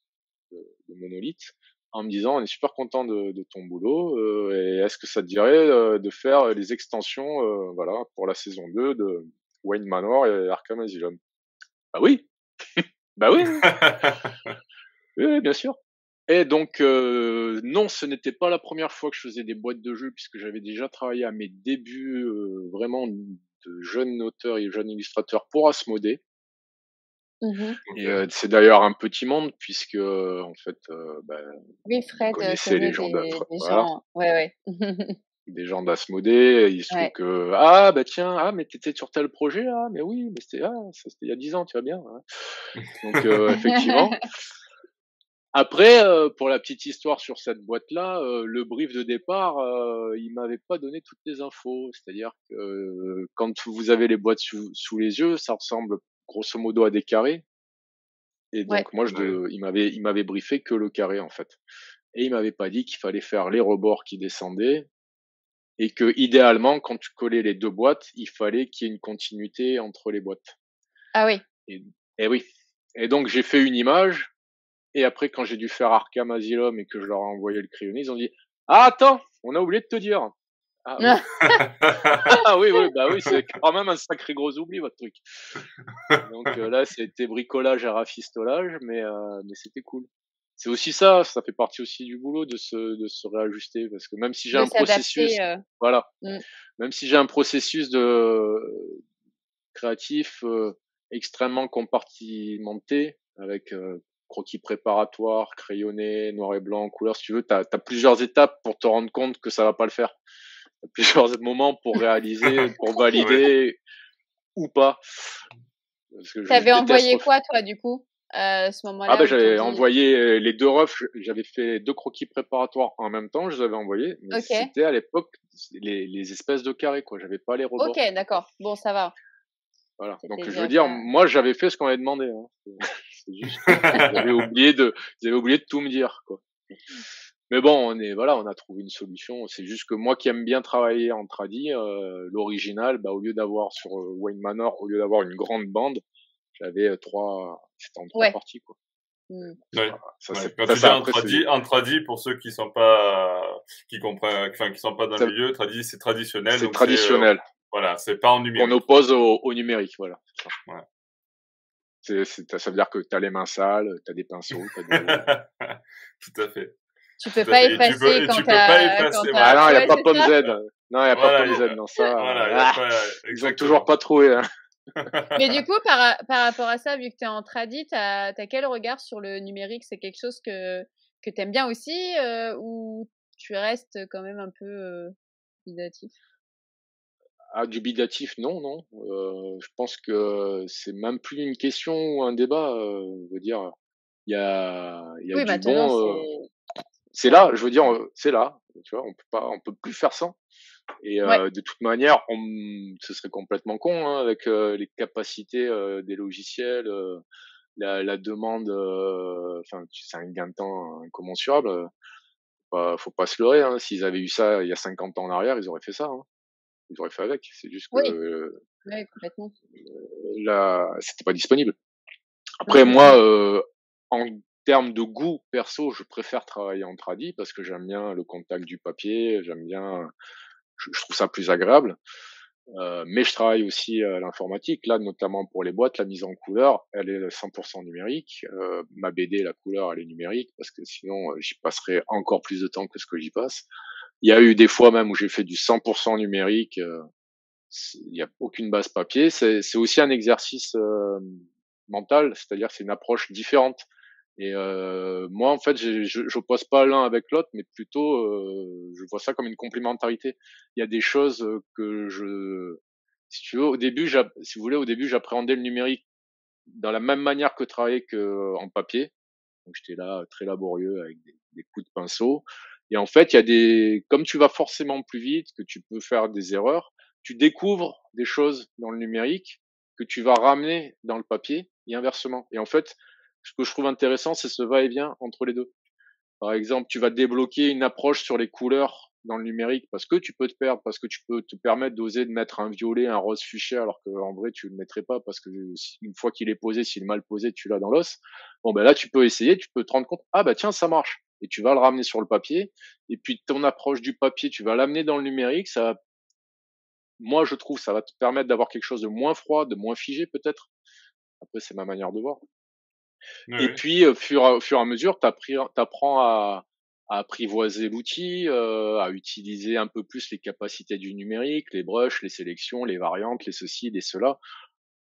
Speaker 3: de, de, Monolith, en me disant on est super content de, de ton boulot euh, et est-ce que ça te dirait euh, de faire les extensions euh, voilà pour la saison 2 de Wayne Manor et Arkham Asylum? Bah oui, bah oui. oui, bien sûr. Et donc, euh, non, ce n'était pas la première fois que je faisais des boîtes de jeux, puisque j'avais déjà travaillé à mes débuts euh, vraiment de jeune auteur et jeune illustrateur pour Asmodée.
Speaker 2: Mmh
Speaker 3: et euh, c'est d'ailleurs un petit monde, puisque en fait, ben,
Speaker 2: oui, Fred,
Speaker 3: connaissez les gens,
Speaker 2: des, des gens... Ouais, ouais.
Speaker 3: des gens d'Asmodée, il se trouve que ah bah tiens ah mais t'étais sur tel projet ah mais oui mais c'était ah c'était il y a dix ans tu vas bien hein. donc effectivement après, euh, pour la petite histoire sur cette boîte-là, euh, le brief de départ, euh, il m'avait pas donné toutes les infos. C'est-à-dire que quand vous avez les boîtes sous, les yeux, ça ressemble grosso modo à des carrés. Et donc moi, je, il m'avait, il m'avait briefé que le carré en fait. Et il m'avait pas dit qu'il fallait faire les rebords qui descendaient et que idéalement, quand tu collais les deux boîtes, il fallait qu'il y ait une continuité entre les boîtes.
Speaker 2: Ah oui.
Speaker 3: Et, et oui. Et donc j'ai fait une image et après, quand j'ai dû faire Arkham Asylum et que je leur ai envoyé le crayonné, ils ont dit Ah, attends, on a oublié de te dire. Ah, oui. ah oui, oui, bah oui, c'est quand même un sacré gros oubli, votre truc. Donc euh, là, c'était bricolage à rafistolage, mais, euh, mais c'était cool. C'est aussi ça, ça fait partie aussi du boulot de se, de se réajuster, parce que même si j'ai un processus, euh. voilà, mmh. même si j'ai un processus de créatif extrêmement compartimenté, avec croquis préparatoire, crayonné, noir et blanc, couleur, si tu veux, tu as, plusieurs étapes pour te rendre compte que ça va pas le faire. As plusieurs moments pour réaliser, pour valider ou pas.
Speaker 2: Tu avais envoyé quoi, toi, du coup, à ce moment-là
Speaker 3: Ah, ben, j'avais envoyé euh, les deux refs, j'avais fait deux croquis préparatoires en même temps, je les avais envoyés. Mais c'était à l'époque les, les, espèces de carrés, quoi. J'avais pas les robots.
Speaker 2: Ok, d'accord. Bon, ça va.
Speaker 3: Voilà. Donc, je veux dire, moi, j'avais fait ce qu'on avait demandé. Hein. Juste ils oublié de, ils avaient oublié de tout me dire, quoi. Mais bon, on est voilà, on a trouvé une solution. C'est juste que moi qui aime bien travailler en tradi, euh, l'original, bah, au lieu d'avoir sur euh, Wayne Manor, au lieu d'avoir une grande bande, j'avais euh, trois, c'était en trois parties quoi.
Speaker 1: Mmh. Ouais. Ça, ouais. Quand tu dis tradi, en tradi, pour ceux qui sont pas, qui comprennent, enfin qui sont pas dans le milieu, tradi c'est traditionnel.
Speaker 3: C'est traditionnel.
Speaker 1: Euh, voilà, c'est pas en numérique.
Speaker 3: On oppose au, au numérique, voilà. Ça. Veut dire que tu as les mains sales, tu as des pinceaux. As des...
Speaker 1: Tout à fait.
Speaker 2: Tu peux pas effacer quand tu peux pas effacer.
Speaker 3: Ah non, il n'y a pas Pomme Z. Non, il n'y a pas Pomme Z. Non, ça. Voilà, ah, ils ont toujours pas trouvé. Hein.
Speaker 2: Mais du coup, par, par rapport à ça, vu que tu es en tradit, tu as, quel regard sur le numérique? C'est quelque chose que, que tu aimes bien aussi euh, ou tu restes quand même un peu euh,
Speaker 3: ah, dubitatif, non, non. Euh, je pense que c'est même plus une question ou un débat. Euh, je veux dire, il y a, y a du bon. Euh, c'est là, je veux dire, c'est là. Tu vois, on peut pas, on peut plus faire ça. Et euh, de toute manière, on, ce serait complètement con hein, avec les capacités des logiciels, la, la, demande. Enfin, c'est un gain de temps incommensurable. Faut faut pas se leurrer. Hein. S'ils avaient eu ça il y a 50 ans en arrière, ils auraient fait ça. Hein ils auraient fait avec. C'est juste que
Speaker 2: oui. complètement.
Speaker 3: là, c'était pas disponible. Après, moi, euh, en termes de goût perso, je préfère travailler en tradi parce que j'aime bien le contact du papier, j'aime bien, je, trouve ça plus agréable. Euh, mais je travaille aussi à l'informatique, là notamment pour les boîtes, la mise en couleur, elle est 100% numérique. Euh, ma BD, la couleur, elle est numérique parce que sinon j'y passerai encore plus de temps que ce que j'y passe. Il y a eu des fois même où j'ai fait du 100% numérique. Euh, il n'y a aucune base papier. C'est aussi un exercice euh, mental, c'est-à-dire c'est une approche différente. Et euh, moi, en fait, je n'oppose pas l'un avec l'autre, mais plutôt, euh, je vois ça comme une complémentarité. Il y a des choses que je, si tu veux, au début, si vous voulez, au début, j'appréhendais le numérique dans la même manière que travailler que en papier. Donc j'étais là très laborieux avec des coups de pinceau. Et en fait, il y a des, comme tu vas forcément plus vite, que tu peux faire des erreurs, tu découvres des choses dans le numérique que tu vas ramener dans le papier et inversement. Et en fait, ce que je trouve intéressant, c'est ce va-et-vient entre les deux. Par exemple, tu vas débloquer une approche sur les couleurs dans le numérique parce que tu peux te perdre, parce que tu peux te permettre d'oser de mettre un violet, un rose fuchsia, alors qu'en vrai tu le mettrais pas parce que une fois qu'il est posé, s'il est mal posé, tu l'as dans l'os. Bon ben là tu peux essayer, tu peux te rendre compte, ah bah tiens ça marche et tu vas le ramener sur le papier. Et puis ton approche du papier, tu vas l'amener dans le numérique. Ça, moi, je trouve, ça va te permettre d'avoir quelque chose de moins froid, de moins figé peut-être. Après, c'est ma manière de voir. et puis, au fur, au fur et à mesure, tu apprends à, à apprivoiser l'outil, euh, à utiliser un peu plus les capacités du numérique, les brushes, les sélections, les variantes, les ceci, les cela.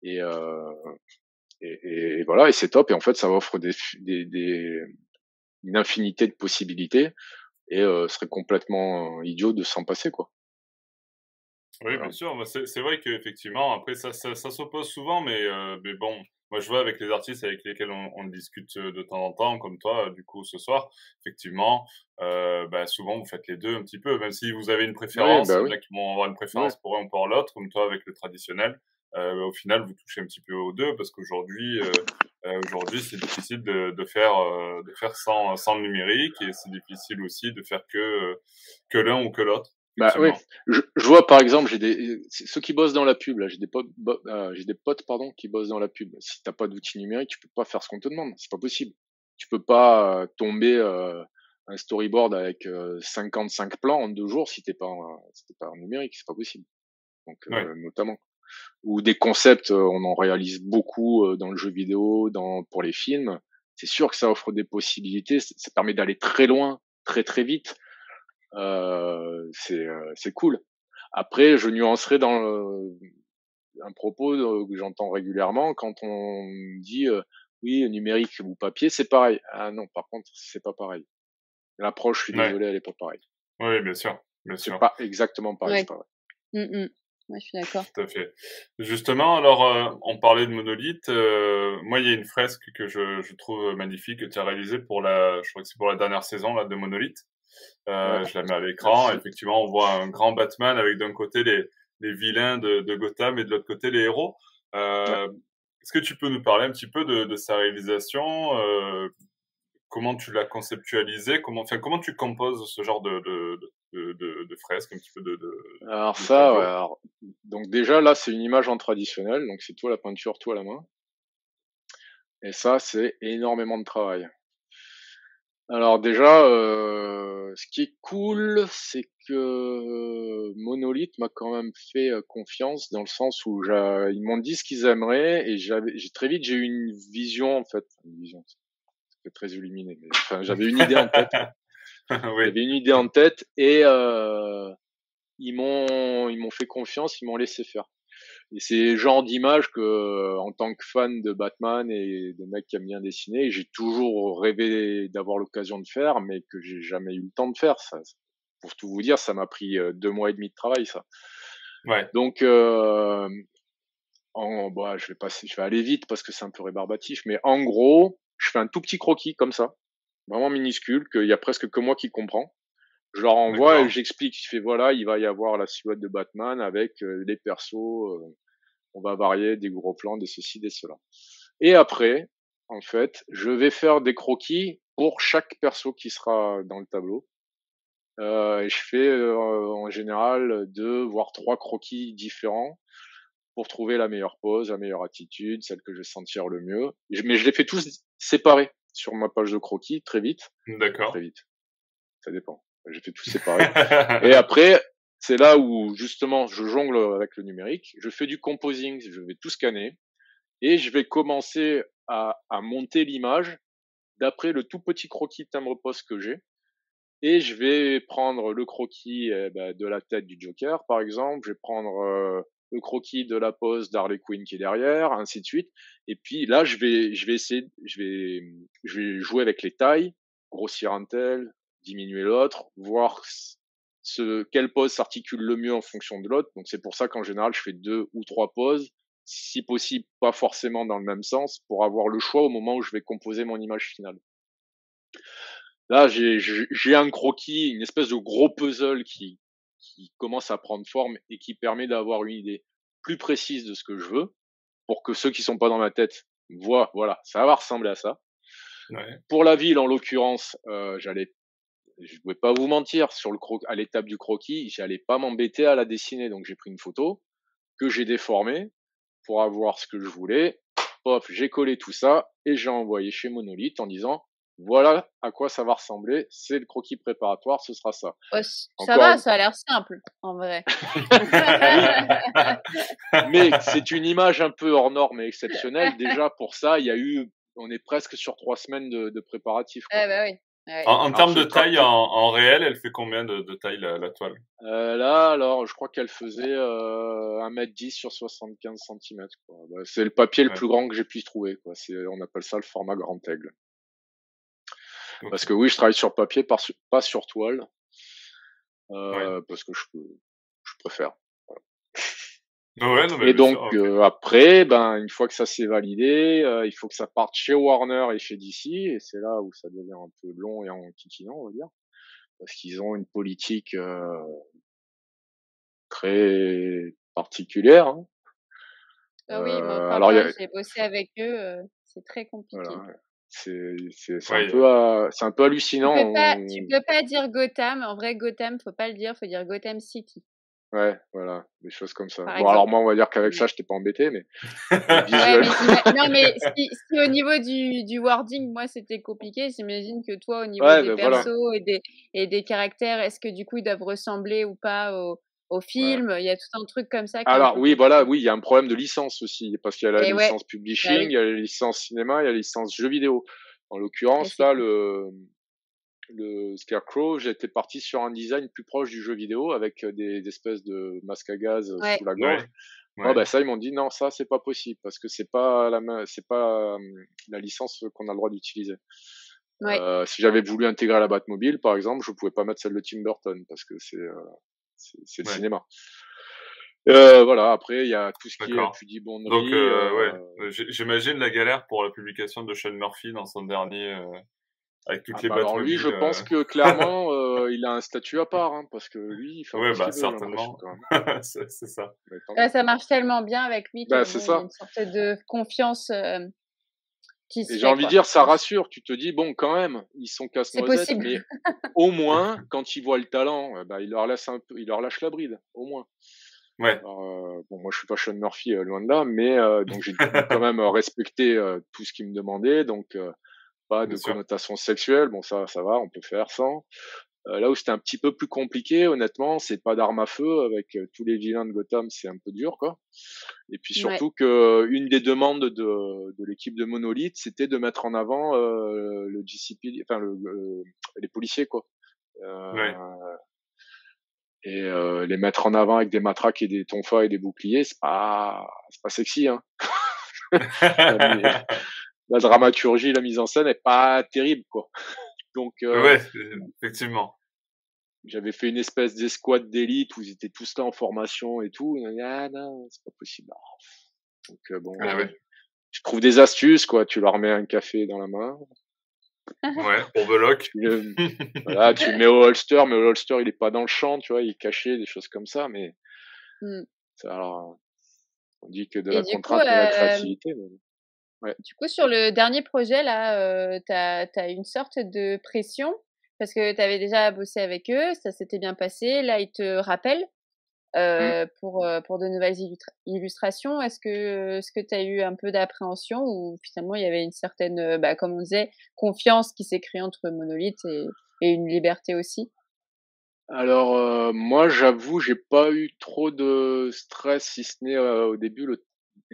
Speaker 3: Et, euh, et, et, voilà, et c'est top. Et en fait, ça offre des, des, des une infinité de possibilités. Et euh, serait complètement idiot de s'en passer, quoi.
Speaker 1: Oui, bien sûr. C'est vrai qu'effectivement, après, ça, ça, ça s'oppose souvent, mais, euh, mais bon, moi, je vois avec les artistes avec lesquels on, on, discute euh, de temps en temps, comme toi, du coup, ce soir, effectivement, euh, bah, souvent, vous faites les deux un petit peu, même si vous avez une préférence, bah il y en a qui vont avoir une préférence pour un ou pour l'autre, comme toi avec le traditionnel. Euh, au final, vous touchez un petit peu aux deux, parce qu'aujourd'hui, euh, euh aujourd'hui, c'est difficile de, de faire, euh, de faire sans, sans le numérique, et c'est difficile aussi de faire que, que l'un ou que l'autre.
Speaker 3: Bah oui, je, je, vois par exemple, j'ai des ceux qui bossent dans la pub là, j'ai des potes, euh, j'ai des potes pardon qui bossent dans la pub. Si t'as pas d'outils numériques, tu peux pas faire ce qu'on te demande, c'est pas possible. Tu peux pas euh, tomber euh, un storyboard avec 55 plans en deux jours si t'es pas si t'es pas en numérique, c'est pas possible. Donc notamment ou des concepts, on en réalise beaucoup dans le jeu vidéo, dans pour les films. C'est sûr que ça offre des possibilités, ça permet d'aller très loin, très très vite euh, c'est euh, c'est cool. Après, je nuancerai dans un propos euh, que j'entends régulièrement quand on dit oui, numérique ou papier, c'est pareil. Ah non, par contre, c'est pas pareil. L'approche, je suis désolé, elle est pas pareille.
Speaker 1: Oui, bien sûr, bien sûr.
Speaker 3: pas exactement pareil. Pas
Speaker 2: mmh, je suis d'accord.
Speaker 1: Tout à fait. Justement, alors, on parlait de monolithe. moi, il y a une fresque que je, je trouve magnifique que tu as réalisée pour la, je crois que c'est pour la dernière saison là de monolithe. Euh, je la mets à l'écran. Effectivement, on voit un grand Batman avec d'un côté les, les vilains de, de, Gotham et de l'autre côté les héros. Euh, Est-ce que tu peux nous parler un petit peu de, de sa réalisation euh, Comment tu l'as conceptualisé comment, enfin, comment tu composes ce genre de, de, de, de, de fresque un petit peu de, de
Speaker 3: Alors ça, ouais, alors, donc déjà là c'est une image en traditionnel, donc c'est toi la peinture, toi la main. Et ça c'est énormément de travail. Alors déjà, euh, ce qui est cool, c'est que Monolith m'a quand même fait euh, confiance dans le sens où ils m'ont dit ce qu'ils aimeraient et j'avais, j'ai très vite j'ai eu une vision en fait, une vision, c'est très illuminé, mais enfin, j'avais une idée en tête. J'avais une idée en tête et euh, ils m'ont ils m'ont fait confiance, ils m'ont laissé faire. Et c'est le genre d'image que, en tant que fan de Batman et de mec qui aime bien dessiner, j'ai toujours rêvé d'avoir l'occasion de faire, mais que j'ai jamais eu le temps de faire. Ça, pour tout vous dire, ça m'a pris euh, deux mois et demi de travail, ça.
Speaker 1: Ouais.
Speaker 3: Donc, euh, en, bah, je vais passer, je vais aller vite parce que c'est un peu rébarbatif, mais en gros, je fais un tout petit croquis comme ça, vraiment minuscule, qu'il y a presque que moi qui comprends. Je leur envoie et j'explique. Je fais voilà, il va y avoir la silhouette de Batman avec euh, les persos. Euh, on va varier des gros plans, des ceci, des cela. Et après, en fait, je vais faire des croquis pour chaque perso qui sera dans le tableau. Euh, et je fais euh, en général deux voire trois croquis différents pour trouver la meilleure pose, la meilleure attitude, celle que je vais sentir le mieux. Mais je les fais tous séparés sur ma page de croquis très vite.
Speaker 1: D'accord.
Speaker 3: Très vite. Ça dépend. J'ai fait tout séparé. et après, c'est là où justement je jongle avec le numérique. Je fais du composing, je vais tout scanner et je vais commencer à, à monter l'image d'après le tout petit croquis timbre poste que j'ai. Et je vais prendre le croquis eh ben, de la tête du Joker, par exemple. Je vais prendre euh, le croquis de la pose d'Harley Quinn qui est derrière, ainsi de suite. Et puis là, je vais, je vais essayer, je vais, je vais jouer avec les tailles, grossir un tel, diminuer l'autre, voir ce, quelle pose s'articule le mieux en fonction de l'autre. Donc c'est pour ça qu'en général, je fais deux ou trois poses, si possible pas forcément dans le même sens, pour avoir le choix au moment où je vais composer mon image finale. Là, j'ai un croquis, une espèce de gros puzzle qui, qui commence à prendre forme et qui permet d'avoir une idée plus précise de ce que je veux, pour que ceux qui sont pas dans ma tête voient, voilà, ça va ressembler à ça.
Speaker 1: Ouais.
Speaker 3: Pour la ville, en l'occurrence, euh, j'allais je ne vais pas vous mentir, sur le à l'étape du croquis, j'allais pas m'embêter à la dessiner. Donc j'ai pris une photo que j'ai déformée pour avoir ce que je voulais. Pop, j'ai collé tout ça et j'ai envoyé chez Monolith en disant voilà à quoi ça va ressembler, c'est le croquis préparatoire, ce sera ça.
Speaker 2: ça va, ça a l'air simple, en vrai.
Speaker 3: Mais c'est une image un peu hors norme et exceptionnelle. Déjà, pour ça, il y a eu on est presque sur trois semaines de, de préparatifs.
Speaker 2: Quoi. bah oui.
Speaker 1: En, termes de taille, en, réel, elle fait combien de, taille la, toile?
Speaker 3: Euh, Là, alors, je crois qu'elle faisait euh, 1m10 sur 75 cm. Bah, c'est le papier le plus grand que j'ai pu trouver. Quoi. On appelle ça le format grand aigle. Parce que oui, je travaille sur papier, pas sur toile. Euh, parce que je, je préfère. et donc euh, après, ben une fois que ça s'est validé, euh, il faut que ça parte chez Warner et chez DC, et c'est là où ça devient un peu long et en enquiquinant, on va dire, parce qu'ils ont une politique euh, très particulière. Hein.
Speaker 2: Ah oui, moi, alors j'ai bossé avec eux, c'est très compliqué.
Speaker 3: C'est c'est un peu c'est un peu hallucinant.
Speaker 2: Tu peux, pas, tu peux pas dire Gotham. En vrai, Gotham, faut pas le dire. Faut dire Gotham City.
Speaker 3: Ouais, voilà, des choses comme ça. bon, alors moi, on va dire qu'avec ça, je t'ai pas embêté, mais.
Speaker 2: non, mais si, au niveau du, du wording, moi, c'était compliqué, j'imagine que toi, au niveau des ben persos et, des, et des caractères, est-ce que du coup, ils doivent ressembler ou pas au, au film Il y a tout un truc comme ça.
Speaker 3: Alors, oui, voilà, oui, il y a un problème de licence aussi, parce qu'il y a la licence bah publishing, il y a la licence cinéma, il y a la licence jeux vidéo. En l'occurrence, là, le, le Scarecrow, j'étais parti sur un design plus proche du jeu vidéo avec euh, des, espèces de masques à gaz euh, sous la gorge. Ouais. bah ça ils m'ont dit non ça c'est pas possible parce que c'est pas la c'est pas la licence qu'on a le droit d'utiliser. Euh, si j'avais voulu intégrer la Batmobile par exemple, je pouvais pas mettre celle de Tim Burton parce que c'est euh, c'est le cinéma. Euh, voilà, après il y a tout ce qui est tu dis bon
Speaker 1: Donc ouais, j'imagine la galère pour la publication de Sean Murphy dans son dernier avec toutes ah les bah
Speaker 3: alors lui, je pense euh. que clairement, euh, il a un statut à part, hein, parce que lui, il fait
Speaker 1: ouais, bah, certainement. c'est ça.
Speaker 2: ça marche tellement bien avec lui bah, c'est ça. une sorte de confiance euh,
Speaker 3: qui se Et j'ai envie de dire, ça rassure. Tu te dis, bon, quand même, ils sont casse-noisettes, mais au moins, quand ils voient le talent, bah, il leur un peu, il leur lâche la bride, au moins.
Speaker 1: Ouais.
Speaker 3: bon, moi, je suis pas Sean Murphy, loin de là, mais donc j'ai quand même respecté tout ce qu'il me demandait, donc pas de connotation sexuelle, bon ça ça va, on peut faire sans. Euh, là où c'était un petit peu plus compliqué, honnêtement, c'est pas d'armes à feu avec euh, tous les vilains de Gotham, c'est un peu dur quoi. Et puis surtout que une des demandes de, de l'équipe de Monolith, c'était de mettre en avant euh, le GCP, enfin le, les policiers quoi.
Speaker 1: Ouais.
Speaker 3: Et les mettre en avant avec des matraques et des tonfas et des boucliers, c'est pas c'est pas sexy hein. la dramaturgie, la mise en scène est pas terrible, quoi. Donc,
Speaker 1: euh, ouais, effectivement.
Speaker 3: J'avais fait une espèce d'escouade d'élite où ils étaient tous là en formation et tout. Ah non, c'est pas possible. Donc euh, bon, ah tu trouves des astuces, quoi. Tu leur mets un café dans la main.
Speaker 1: Ouais, pour Veloc.
Speaker 3: voilà, tu le mets au holster, mais le holster il est pas dans le champ, tu vois, il est caché, des choses comme ça, mais mmh. alors, on dit que de la contrainte et de la euh,
Speaker 2: Du coup, sur le dernier projet, là, euh, tu as, une sorte de pression parce que tu avais déjà bossé avec eux, ça s'était bien passé. Là, ils te rappellent mmh. euh, pour, euh, pour de nouvelles illustrations. Est-ce que est-ce que tu as eu un peu d'appréhension ou finalement il y avait une certaine, bah, comme on disait, confiance qui s'est créée entre Monolith et, et une liberté aussi?
Speaker 3: Alors moi j'avoue j'ai pas eu trop de stress si ce n'est au début le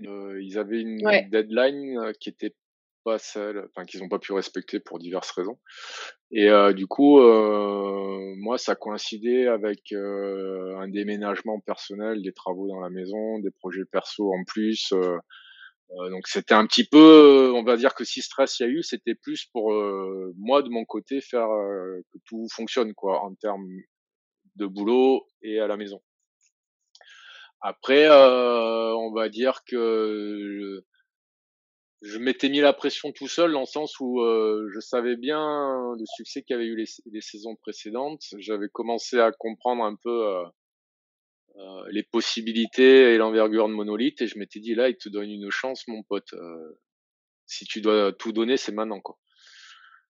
Speaker 3: euh, ils avaient une deadline euh, qui était pas celle, enfin qu'ils n'ont pas pu respecter pour diverses raisons. Et euh, du coup, moi, ça coïncidait avec un déménagement personnel, des travaux dans la maison, des projets perso en plus. donc c'était un petit peu, on va dire que si stress il y a eu, c'était plus pour moi de mon côté faire que tout fonctionne quoi en termes de boulot et à la maison. Après, euh, on va dire que je, m'étais mis la pression tout seul dans le sens où euh, je savais bien le succès qu'avaient eu les, saisons précédentes. J'avais commencé à comprendre un peu euh, les possibilités et l'envergure de Monolith et je m'étais dit là, il te donne une chance, mon pote. si tu dois tout donner, c'est maintenant quoi.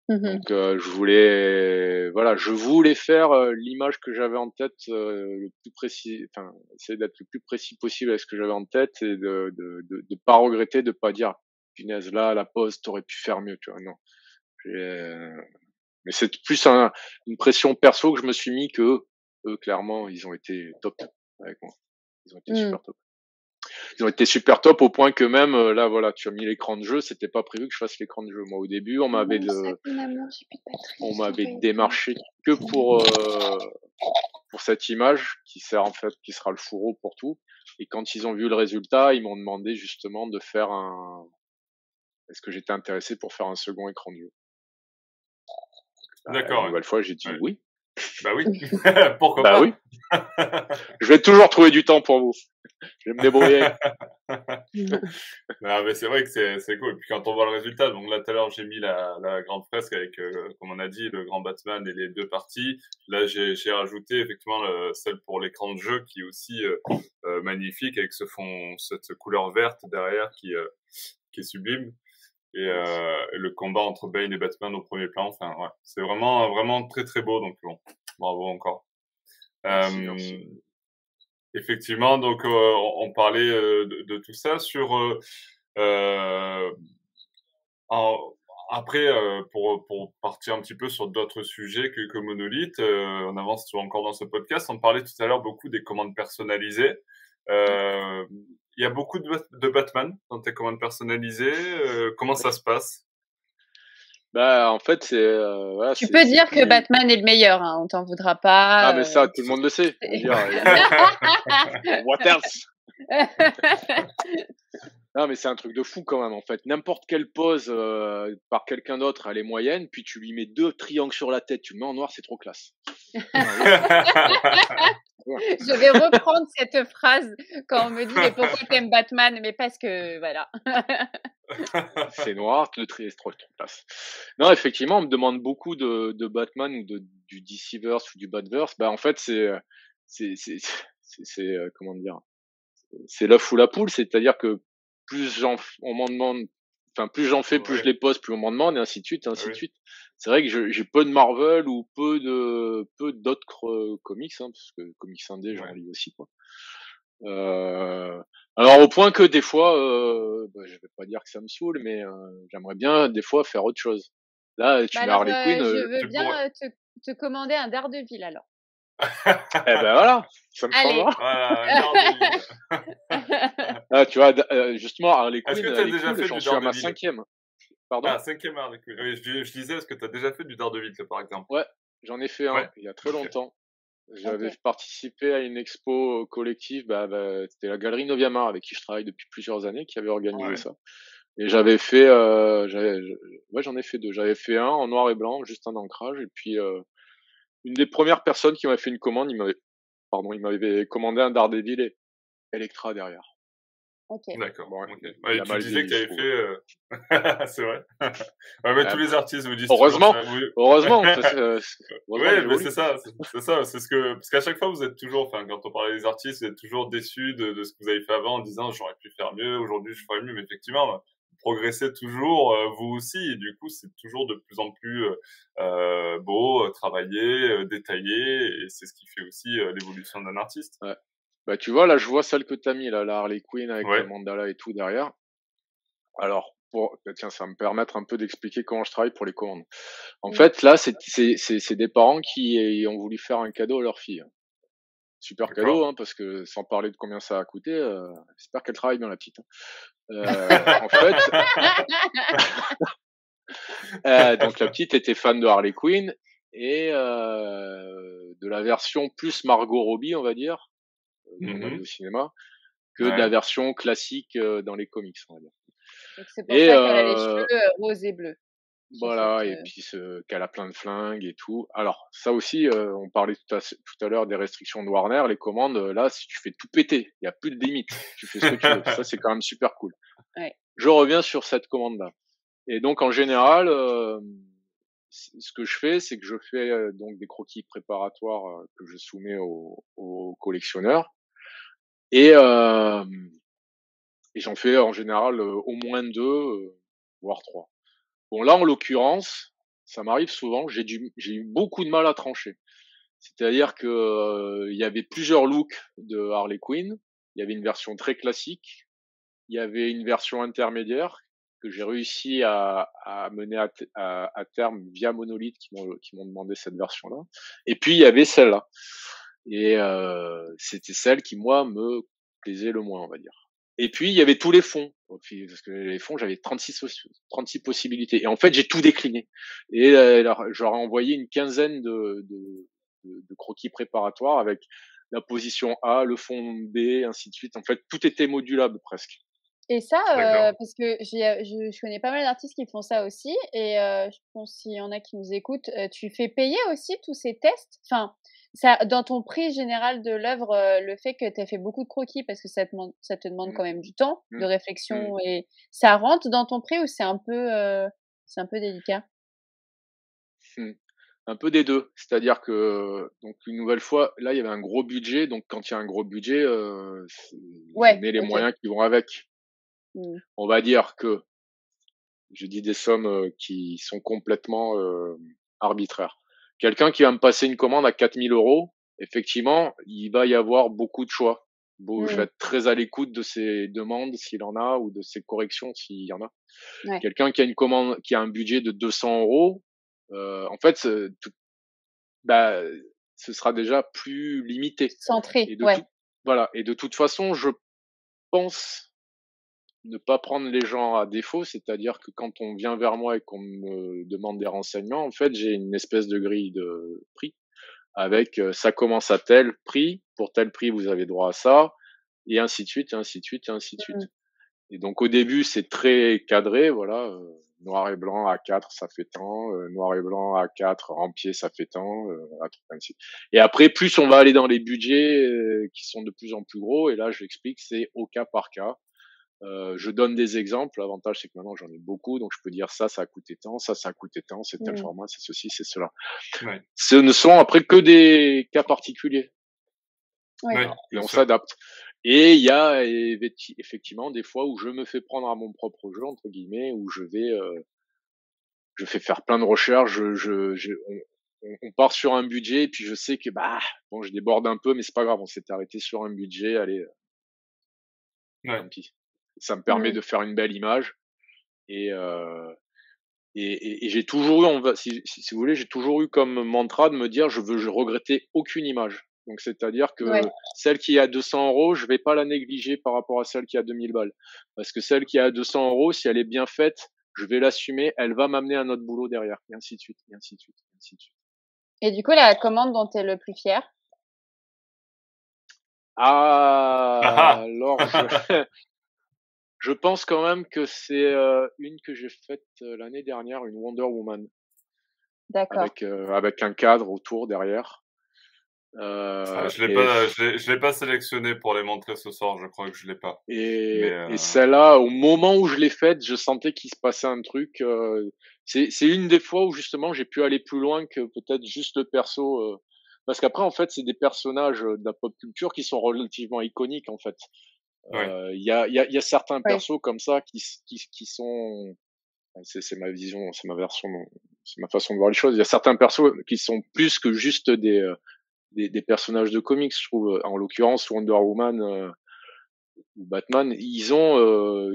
Speaker 3: Mmh Donc euh, je voulais, voilà, je voulais faire euh, l'image que j'avais en tête euh, le plus précis, enfin essayer d'être le plus précis possible avec ce que j'avais en tête et de, de, de, de, pas regretter, de pas dire punaise là la pause t'aurais pu faire mieux, tu vois, non. Mais c'est plus un, une pression perso que je me suis mis que eux, clairement ils ont été top avec moi, ils ont été mmh. super top. Ils ont été super top au point que même là, voilà, tu as mis l'écran de jeu, c'était pas prévu que je fasse l'écran de jeu. Moi, au début, on m'avait de, on m'avait démarché que pour pour cette image qui sert en fait, qui sera le fourreau pour tout. Et quand ils ont vu le résultat, ils m'ont demandé justement de faire un. Est-ce que j'étais intéressé pour faire un second écran de jeu?
Speaker 1: D'accord.
Speaker 3: Une nouvelle fois, j'ai dit oui.
Speaker 1: Bah oui. Pourquoi
Speaker 3: bah
Speaker 1: pas
Speaker 3: oui. je vais toujours trouver du temps pour vous. Je vais me débrouiller.
Speaker 1: non, mais c'est vrai que c'est, c'est cool. Et puis quand on voit le résultat, donc là tout à l'heure j'ai mis la, la grande fresque avec, euh, comme on a dit, le grand Batman et les deux parties. Là j'ai, j'ai rajouté effectivement le, celle pour l'écran de jeu qui est aussi euh, euh, magnifique avec ce fond, cette couleur verte derrière qui, qui est sublime et euh, le combat entre Bane et Batman au premier plan. Enfin, ouais, c'est vraiment, vraiment très très beau. Donc bon, bravo encore. Euh, effectivement, donc euh, on, parlait euh, de, de, tout ça sur. Euh, en, après, pour, pour partir un petit peu sur d'autres sujets que, que Monolith, on avance encore dans ce podcast. On parlait tout à l'heure beaucoup des commandes personnalisées. Euh, il y a beaucoup de, de, Batman dans tes commandes personnalisées. Euh, comment ça se passe?
Speaker 3: Bah, en fait, c'est. Euh, voilà,
Speaker 2: tu peux dire que Batman est le meilleur, hein, on t'en voudra pas.
Speaker 3: Ah, mais ça, tout le monde le sait. What else Non, mais c'est un truc de fou quand même, en fait. N'importe quelle pose euh, par quelqu'un d'autre, elle est moyenne, puis tu lui mets deux triangles sur la tête, tu le mets en noir, c'est trop classe.
Speaker 2: Je vais reprendre cette phrase quand on me dit mais pourquoi t'aimes Batman? Mais parce que voilà.
Speaker 3: c'est noir, le tri est trop, trop classe. Non, effectivement, on me demande beaucoup de, de Batman ou de, du DCverse ou du Batverse. Bah en fait, c'est c'est c'est euh, comment dire? C'est l'œuf ou la poule, c'est-à-dire que plus j'en, on m'en demande, enfin plus j'en fais, plus je les pose, plus on m'en demande, et ainsi de suite, ainsi de suite. C'est vrai que j'ai peu de Marvel ou peu de peu d'autres euh, comics, hein, parce que comics indé, j'en lis aussi quoi. Euh, alors au point que des fois, euh, bah, je vais pas dire que ça me saoule, mais euh, j'aimerais bien des fois faire autre chose. Là, tu bah mets Harley Quinn.
Speaker 2: je veux bien te, te, commander un Daredevil alors
Speaker 3: eh ben voilà, ça me Allez. ah, tu vois, euh, justement, Harley Quinn,
Speaker 1: est-ce que as déjà fait
Speaker 3: j'en suis à ma cinquième.
Speaker 1: Pardon? Ah, cinquième Harley Quinn. je, je, disais, est-ce que tu as déjà fait du Daredevil, par exemple?
Speaker 3: Ouais, j'en ai fait un il y a très longtemps. J'avais participé à une expo collective, bah, bah, c'était la galerie Noviamar avec qui je travaille depuis plusieurs années qui avait organisé ça. Et j'avais fait, euh, ouais, j'en ai fait deux. J'avais fait un en noir et blanc, juste un ancrage, et puis euh, une des premières personnes qui m'a fait une commande, il m'avait, pardon, il m'avait commandé un Daredevil et Electra derrière.
Speaker 1: Ok. D'accord. Bon, okay. ouais, tu disais que tu avais fait. Euh... c'est vrai. ouais, mais tous les artistes vous disent.
Speaker 3: Heureusement. Heureusement.
Speaker 1: oui, mais c'est ça. C'est ça. C'est ce que parce qu'à chaque fois vous êtes toujours, enfin, quand on parle des artistes, vous êtes toujours déçus de, de, ce que vous avez fait avant en disant j'aurais pu faire mieux. Aujourd'hui, je ferais mieux. Mais effectivement, progressez toujours euh, vous aussi et du coup c'est toujours de plus en plus euh, euh beau, travaillé, détaillé et c'est ce qui fait aussi l'évolution d'un artiste.
Speaker 3: Ouais. Bah tu vois là je vois celle que tu as mis là, la Harley Quinn avec le mandala et tout derrière. Alors pour bah, tiens ça va me permettre un peu d'expliquer comment je travaille pour les commandes. En fait là c'est c'est des parents qui ont voulu faire un cadeau à leur fille super cadeau, hein, parce que sans parler de combien ça a coûté, euh, j'espère qu'elle travaille bien la petite. Hein. Euh, en fait, euh, donc la petite était fan de Harley Quinn et euh, de la version plus Margot Robbie, on va dire, mmh au cinéma, que de la version classique dans les comics, on va dire.
Speaker 2: C'est pour et, ça qu'elle a les cheveux roses et bleus.
Speaker 3: Voilà, et puis qu'elle a plein de flingues et tout. Alors, ça aussi, euh, on parlait tout à, tout à l'heure des restrictions de Warner, les commandes, là, si tu fais tout péter, il n'y a plus de limite. Tu fais ce que tu veux. ça, c'est quand même super cool.
Speaker 2: Ouais.
Speaker 3: Je reviens sur cette commande-là. Et donc, en général, euh, ce que je fais, c'est que je fais euh, donc des croquis préparatoires que je soumets aux au collectionneurs. Et, et j'en fais en général au moins deux, voire trois. Bon, là, en l'occurrence, ça m'arrive souvent, j'ai eu beaucoup de mal à trancher. C'est-à-dire que euh, il y avait plusieurs looks de Harley Quinn. Il y avait une version très classique. Il y avait une version intermédiaire que j'ai réussi à, mener à, terme via Monolith qui m'ont demandé cette version-là. Et puis il y avait celle-là. Et euh, c'était celle qui moi me plaisait le moins, on va dire. Et puis, il y avait tous les fonds. Parce que les fonds, j'avais 36, 36 possibilités. Et en fait, j'ai tout décliné. Et alors, j'aurais envoyé une quinzaine de, croquis préparatoires avec la position A, le fond B, ainsi de suite. En fait, tout était modulable presque.
Speaker 2: Et ça, euh, parce que je, je, connais pas mal d'artistes qui font ça aussi, et euh, je pense s'il y en a qui nous écoutent, euh, tu fais payer aussi tous ces tests? Enfin, ça, dans ton prix général de l'œuvre, euh, le fait que tu as fait beaucoup de croquis, parce que ça te, demande, ça te demande mmh. quand même du temps de mmh. réflexion, mmh. et ça rentre dans ton prix ou c'est un peu, c'est un peu délicat?
Speaker 3: Un peu des deux. C'est-à-dire que, donc, une nouvelle fois, là, il y avait un gros budget. Donc, quand il y a un gros budget, euh,
Speaker 2: ouais,
Speaker 3: on met les moyens qui vont avec. Mmh. On va dire que je dis des sommes euh, qui sont complètement euh, arbitraires. Quelqu'un qui va me passer une commande à 4000 euros, effectivement, il va y avoir beaucoup de choix. Bon, Je vais être très à l'écoute de ses demandes s'il en a ou de ses corrections s'il y en a. Quelqu'un qui a une commande, qui a un budget de 200 euros, euh, en fait, tout, bah, ce sera déjà plus limité.
Speaker 2: Centré, ouais.
Speaker 3: voilà. Et de toute façon, je pense ne pas prendre les gens à défaut, c'est-à-dire que quand on vient vers moi et qu'on me demande des renseignements, en fait, j'ai une espèce de grille de prix avec euh, ça commence à tel prix, pour tel prix vous avez droit à ça, et ainsi de suite, et ainsi de suite, et ainsi de suite. Mmh. Et donc au début c'est très cadré, voilà, euh, noir et blanc à 4 ça fait tant, euh, noir et blanc à 4 en pied ça fait tant, euh, ainsi. Et après plus on va aller dans les budgets qui sont de plus en plus gros, et là je l'explique, c'est au cas par cas. Euh, je donne des exemples. L'avantage, c'est que maintenant j'en ai beaucoup, donc je peux dire ça, ça a coûté tant, ça, ça a coûté tant, c'est tel mmh. format, c'est ceci, c'est cela. Ouais. Ce ne sont après que des cas particuliers. Ouais. Et on s'adapte. Et il y a effectivement des fois où je me fais prendre à mon propre jeu entre guillemets, où je vais, euh, je fais faire plein de recherches, je, je, je on, on, part sur un budget et puis je sais que bah bon, je déborde un peu, mais c'est pas grave, on s'est arrêté sur un budget, allez. Ouais. Ça me permet de faire une belle image. Et, euh, et, et, j'ai toujours eu, on va, si, si, vous voulez, j'ai toujours eu comme mantra de me dire, je veux je regretter aucune image. Donc c'est-à-dire que celle qui a 200 euros, je vais pas la négliger par rapport à celle qui a 2000 balles, parce que celle qui a 200 euros, si elle est bien faite, je vais l'assumer, elle va m'amener un autre boulot derrière, et ainsi de suite, et ainsi de suite, et ainsi de suite.
Speaker 2: Et du coup, la commande dont tu es le plus fier?
Speaker 3: Ah, alors je, Je pense quand même que c'est euh, une que j'ai faite euh, l'année dernière, une Wonder Woman.
Speaker 2: D'accord.
Speaker 3: Avec, euh, avec un cadre autour derrière.
Speaker 1: Ah, je l'ai pas, je l'ai pas sélectionné pour les montrer ce soir. Je crois que je l'ai pas.
Speaker 3: Et, et celle-là, au moment où je l'ai faite, je sentais qu'il se passait un truc. c'est, c'est une des fois où justement j'ai pu aller plus loin que peut-être juste le perso. parce qu'après, en fait, c'est des personnages de la pop culture qui sont relativement iconiques, en fait. Euh, il y, a, y, a, y, a, certains persos comme ça qui, qui, qui sont c'est ma vision, c'est ma version, c'est ma façon de voir les choses. Il y a certains persos qui sont plus que juste des, euh, des, des personnages de comics, je trouve. En l'occurrence, Wonder Woman euh, ou Batman, ils ont, euh,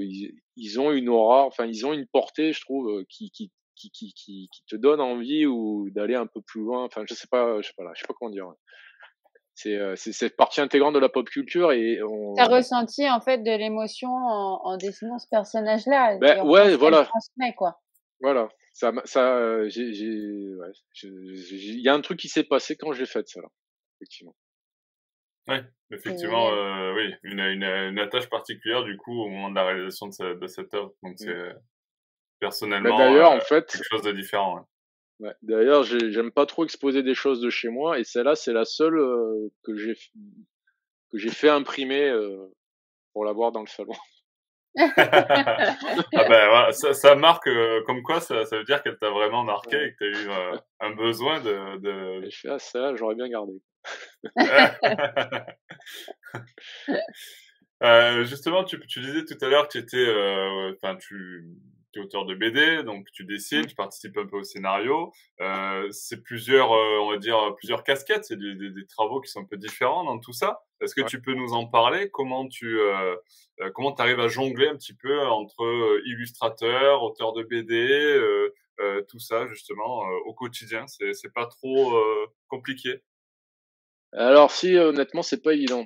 Speaker 3: ils, ont une aura, enfin, ils ont une portée, je trouve, qui, qui, qui, qui, qui, te donne envie ou d'aller un peu plus loin. Enfin, je sais pas, je sais pas là, je sais pas comment dire c'est euh, cette partie intégrante de la pop culture et on...
Speaker 2: T'as ressenti en fait de l'émotion en, en, dessinant ce personnage-là?
Speaker 3: Ben, ouais, voilà.
Speaker 2: Transmet, quoi.
Speaker 3: Voilà, ça, ça, euh, ouais, il y a un truc qui s'est passé quand j'ai fait ça, là, effectivement.
Speaker 1: Ouais, effectivement, euh, oui, une, une, une, attache particulière du coup au moment de la réalisation de, de cette œuvre. Donc mmh. c'est ben, personnellement
Speaker 3: d'ailleurs, en fait,
Speaker 1: quelque chose de différent. Ouais.
Speaker 3: Ouais. D'ailleurs, j'aime pas trop exposer des choses de chez moi, et celle-là, c'est la seule euh, que j'ai que j'ai fait imprimer euh, pour l'avoir dans le salon.
Speaker 1: ah ben, voilà, ça, ça, marque euh, comme quoi ça, ça veut dire qu'elle t'a vraiment marqué et que tu as eu euh, un besoin de. de...
Speaker 3: Je fais ah, ça, j'aurais bien gardé.
Speaker 1: justement, tu, tu disais tout à l'heure que tu étais, enfin, tu tu es auteur de BD, donc tu dessines, tu participes un peu au scénario. Euh, c'est plusieurs, euh, on va dire, plusieurs casquettes, c'est des, des, des, travaux qui sont un peu différents dans tout ça. Est-ce que tu peux nous en parler? Comment tu euh, euh comment arrives à jongler un petit peu entre euh, illustrateur, auteur de BD, euh, tout ça justement au quotidien? C'est c'est pas trop compliqué.
Speaker 3: Alors si honnêtement c'est pas évident.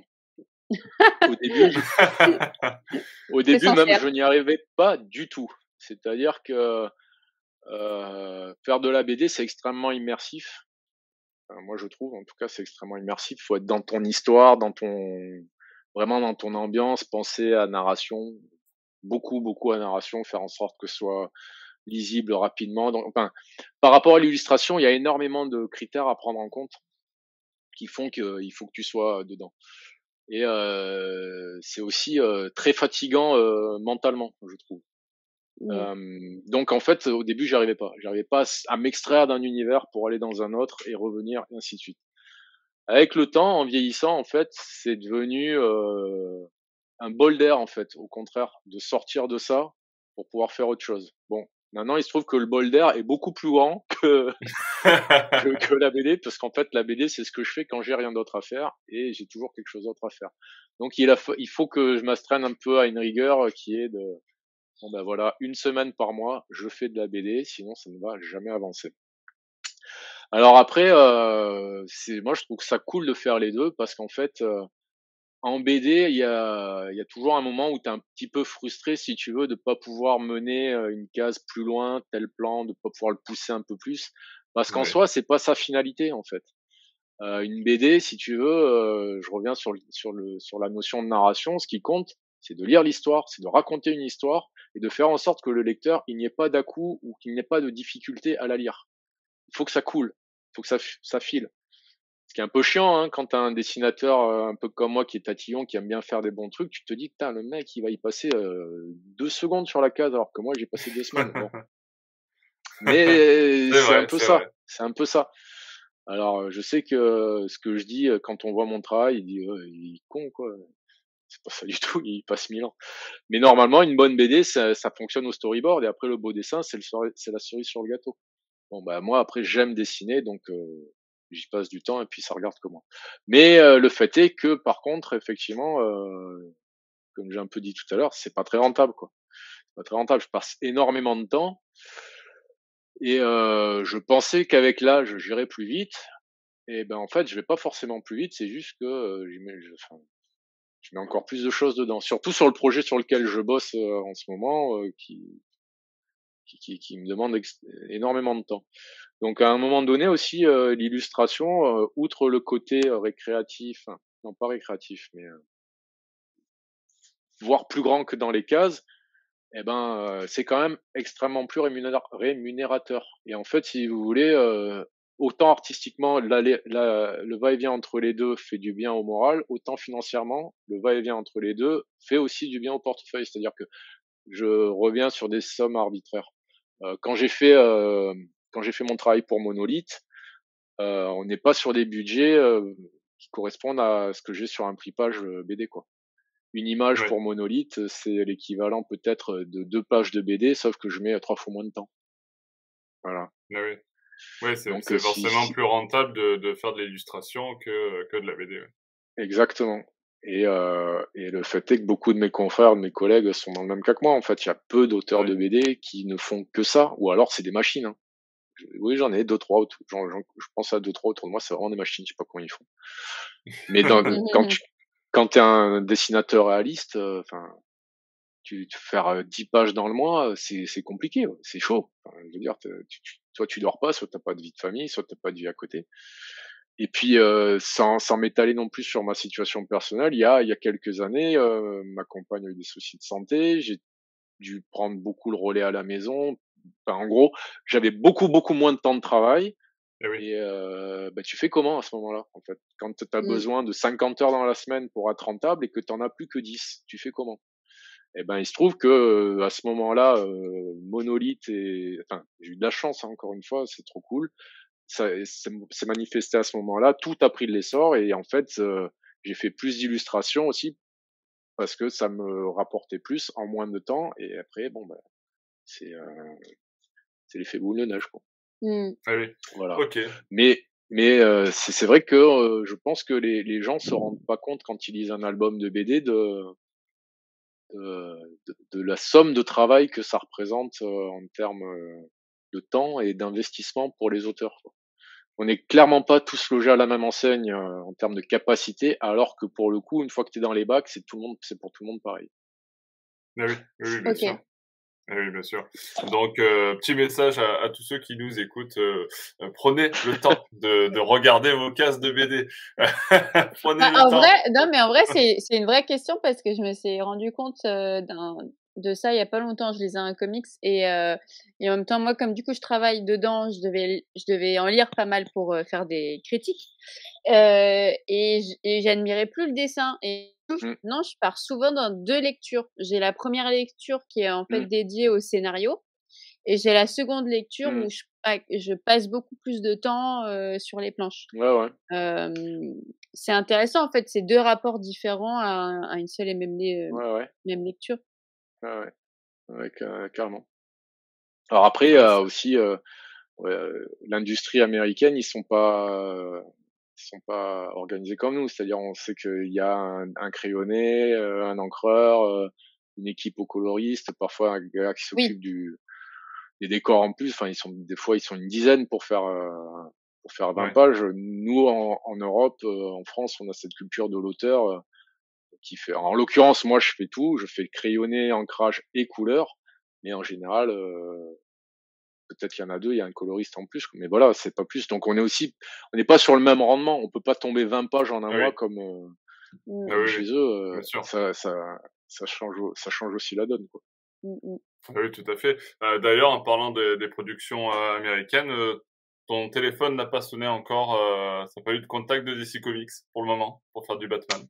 Speaker 3: Au début, au début même, je n'y arrivais pas du tout. C'est-à-dire que euh, faire de la BD, c'est extrêmement immersif. moi, je trouve, en tout cas, c'est extrêmement immersif. Il faut être dans ton histoire, dans ton vraiment dans ton ambiance, penser à narration, beaucoup, beaucoup à narration, faire en sorte que ce soit lisible rapidement. Enfin, par rapport à l'illustration, il y a énormément de critères à prendre en compte qui font qu'il faut que tu sois dedans. Et euh, c'est aussi euh, très fatigant euh, mentalement, je trouve. Mmh. donc en fait, au début, j'arrivais pas. J'arrivais pas à m'extraire d'un univers pour aller dans un autre et revenir, et ainsi de suite. Avec le temps, en vieillissant, en fait, c'est devenu un bol d'air, en fait. Au contraire, de sortir de ça pour pouvoir faire autre chose. Bon, Maintenant, il se trouve que le bol d'air est beaucoup plus grand que, que, la BD, parce qu'en fait, la BD, c'est ce que je fais quand j'ai rien d'autre à faire, et j'ai toujours quelque chose d'autre à faire. Donc, il, a, il faut que je m'astreigne un peu à une rigueur qui est de, bon ben voilà, une semaine par mois, je fais de la BD, sinon ça ne va jamais avancer. Alors après, euh, c'est moi je trouve que ça cool de faire les deux parce qu'en fait, euh, en BD, il y a, y a toujours un moment où tu es un petit peu frustré, si tu veux, de pas pouvoir mener une case plus loin, tel plan, de pas pouvoir le pousser un peu plus. Parce qu'en soi, c'est pas sa finalité, en fait. Euh, une BD, si tu veux, je reviens sur, sur, le, sur la notion de narration, ce qui compte, c'est de lire l'histoire, c'est de raconter une histoire et de faire en sorte que le lecteur, il n'y ait pas d'à-coup ou qu'il n'y ait pas de difficulté à la lire. Il faut que ça coule, il faut que ça, ça file qui est un peu chiant hein, quand t'as un dessinateur euh, un peu comme moi qui est tatillon, qui aime bien faire des bons trucs, tu te dis que le mec il va y passer euh, deux secondes sur la case alors que moi j'ai passé deux semaines. Mais c'est un peu ça. C'est un peu ça. Alors je sais que ce que je dis quand on voit mon travail, il dit il est con quoi. C'est pas ça du tout, il passe mille ans. Mais normalement une bonne BD ça, ça fonctionne au storyboard et après le beau dessin c'est la cerise sur le gâteau. Bon bah moi après j'aime dessiner donc euh, j'y passe du temps et puis ça regarde comment. Mais euh, le fait est que par contre, effectivement, euh, comme j'ai un peu dit tout à l'heure, c'est pas très rentable quoi. Pas très rentable. Je passe énormément de temps et euh, je pensais qu'avec l'âge j'irais plus vite. Et ben en fait, je vais pas forcément plus vite. C'est juste que je, je mets encore plus de choses dedans. Surtout sur le projet sur lequel je bosse en ce moment, qui, qui, qui, me demande énormément de temps. Donc à un moment donné aussi, euh, l'illustration, euh, outre le côté euh, récréatif, non pas récréatif, mais voire plus grand que dans les cases, eh ben c'est quand même extrêmement plus rémunérateur. Et en fait, si vous voulez, autant artistiquement, le va-et-vient entre les deux fait du bien au moral, autant financièrement, le va-et-vient entre les deux fait aussi du bien au portefeuille. C'est-à-dire que je reviens sur des sommes arbitraires. quand j'ai fait quand j'ai fait mon travail pour Monolith, euh, on n'est pas sur des budgets euh, qui correspondent à ce que j'ai sur un prix page euh, BD quoi. Une image pour Monolith, c'est l'équivalent peut-être de deux pages de BD, sauf que je mets trois fois moins de temps. Voilà.
Speaker 1: Ah oui. Ouais, c'est forcément plus rentable de, de faire de l'illustration que, que de la BD.
Speaker 3: Exactement. Et, euh, et, le fait est que beaucoup de mes confrères, de mes collègues sont dans le même cas que moi. En fait, il y a peu d'auteurs de BD qui ne font que ça, ou alors c'est des machines. Hein oui, j'en ai deux, trois. Autour, je pense à deux, trois autour de moi. C'est vraiment des machines. Je sais pas comment ils font. Mais dans, quand tu quand es un dessinateur réaliste, euh, enfin, tu, faire 10 euh, pages dans le mois, c'est c'est compliqué. C'est chaud. je veux dire, tu, tu, soit tu dors pas, soit t'as pas de vie de famille, soit t'as pas de vie à côté. Et puis, euh, sans, sans m'étaler non plus sur ma situation personnelle, il y a, il y a quelques années, euh, ma compagne a eu des soucis de santé. J'ai dû prendre beaucoup le relais à la maison, en gros, j'avais beaucoup, beaucoup moins de temps de travail. Eh et euh, bah, tu fais comment à ce moment-là, en fait? Quand tu as mmh. besoin de 50 heures dans la semaine pour être rentable et que tu n'en as plus que 10, tu fais comment? Eh ben, il se trouve que euh, à ce moment-là, euh, Monolith et enfin, j'ai eu de la chance hein, encore une fois, c'est trop cool. Ça s'est manifesté à ce moment-là, tout a pris de l'essor et en fait, euh, j'ai fait plus d'illustrations aussi parce que ça me rapportait plus en moins de temps et après, bon, ben, c'est euh, c'est l'effet boule de neige quoi.
Speaker 1: Mmh. Ah oui. Voilà. Ok.
Speaker 3: Mais mais euh, c'est vrai que euh, je pense que les, les gens se rendent pas compte quand ils lisent un album de BD de de, de, la somme de travail que ça représente en termes de temps et d'investissement pour les auteurs. Quoi. on n'est clairement pas tous logés à la même enseigne en termes de capacité, alors que pour le coup, une fois que tu es dans les bacs, c'est tout le monde, c'est pour tout le monde pareil.
Speaker 1: Ah oui, oui, bien sûr. Oui, bien sûr. Donc, euh, petit message à, tous ceux qui nous écoutent. Euh, euh, prenez le temps de, de, regarder vos cases de BD.
Speaker 2: prenez bah, le en temps. Vrai, non, mais en vrai, c'est une vraie question parce que je me suis rendu compte de ça il y a pas longtemps. Je lisais un comics et, et en même temps, moi, comme du coup, je travaille dedans, je devais, je devais en lire pas mal pour faire des critiques. et j'admirais plus le dessin. Et Mmh. Non, je pars souvent dans deux lectures. J'ai la première lecture qui est en fait mmh. dédiée au scénario et j'ai la seconde lecture mmh. où je, je, passe beaucoup plus de temps sur les planches.
Speaker 3: Ouais, ouais.
Speaker 2: c'est intéressant en fait, c'est deux rapports différents à, à une seule et même, même lecture.
Speaker 3: Ouais, ouais. ouais carrément. Alors après, euh, aussi, euh, l'industrie américaine, ils sont pas sont pas organisés comme nous. C'est-à-dire, on sait qu'il y a un, un crayonné, euh, un encreur, euh, une équipe au coloriste, parfois un gars qui s'occupe du des décors en plus. Enfin, ils sont des fois ils sont une dizaine pour faire euh, pour faire 20 pages. Nous, en, en Europe, en France, on a cette culture de l'auteur qui fait. En l'occurrence, moi, je fais tout. Je fais crayonné, ancrage et couleur. Mais en général, peut-être qu'il y en a deux, il y a un coloriste en plus, mais voilà, c'est pas plus. Donc on est aussi, on n'est pas sur le même rendement. On peut pas tomber 20 pages en un mois comme, euh, chez eux. Euh, ça, ça, ça change, ça change aussi la donne, quoi.
Speaker 1: Mmh, mmh. Ah oui, tout à fait. Euh, d'ailleurs, en parlant des productions américaines, ton téléphone n'a pas sonné encore. ça n'a pas eu de contact de DC Comics pour le moment pour faire du Batman.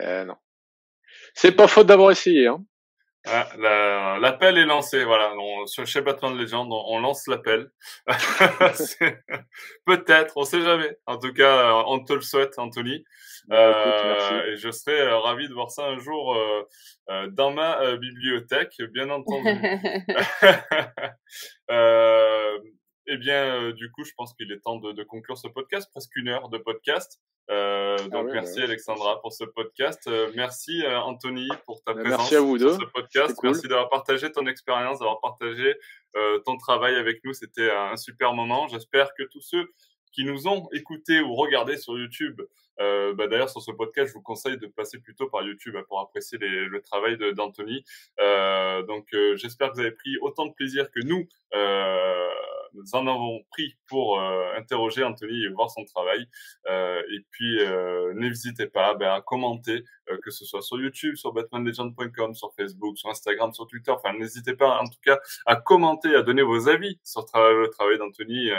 Speaker 3: Euh, non. C'est pas faute d'avoir essayé, hein.
Speaker 1: Ah, l'appel est lancé, voilà. On, chez Batman Legend, on, on lance l'appel. Peut-être, on sait jamais. En tout cas, euh, on te le souhaite, Anthony. Bah, euh, et je serais euh, ravi de voir ça un jour euh, euh dans ma bibliothèque, bien entendu. eh bien, du coup, je pense qu'il est temps de, de conclure ce podcast, presque une heure de podcast. Euh, ah donc merci Alexandra pour ce podcast. Euh, merci euh, Anthony pour ta bah, présence sur ce podcast. Merci d'avoir partagé ton expérience, d'avoir partagé ton travail avec nous. C'était un super moment. J'espère que tous ceux qui nous ont écoutés ou regardés sur YouTube, bah d'ailleurs sur ce podcast, je vous conseille de passer plutôt par YouTube hein, pour apprécier les, le travail d'Anthony. donc j'espère que vous avez pris autant de plaisir que nous nous en avons pris pour euh, interroger Anthony et voir son travail. Euh, et puis, euh, n'hésitez pas ben, à commenter, que ce soit sur YouTube, sur batmanlegend.com, sur Facebook, sur Instagram, sur Twitter. Enfin, n'hésitez pas en tout cas à commenter, à donner vos avis sur le travail d'Anthony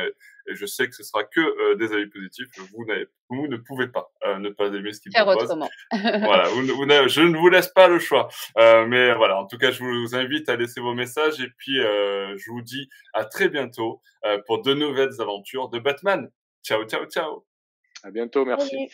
Speaker 1: et je sais que ce sera que euh, des avis positifs. Vous, vous ne pouvez pas euh, ne pas aimer ce qu'il propose. voilà, vous, je ne vous laisse pas le choix. Euh, mais voilà, en tout cas, je vous invite à laisser vos messages et puis je vous dis à très bientôt pour de nouvelles aventures de Batman. Ciao, ciao, ciao.
Speaker 3: À bientôt, merci.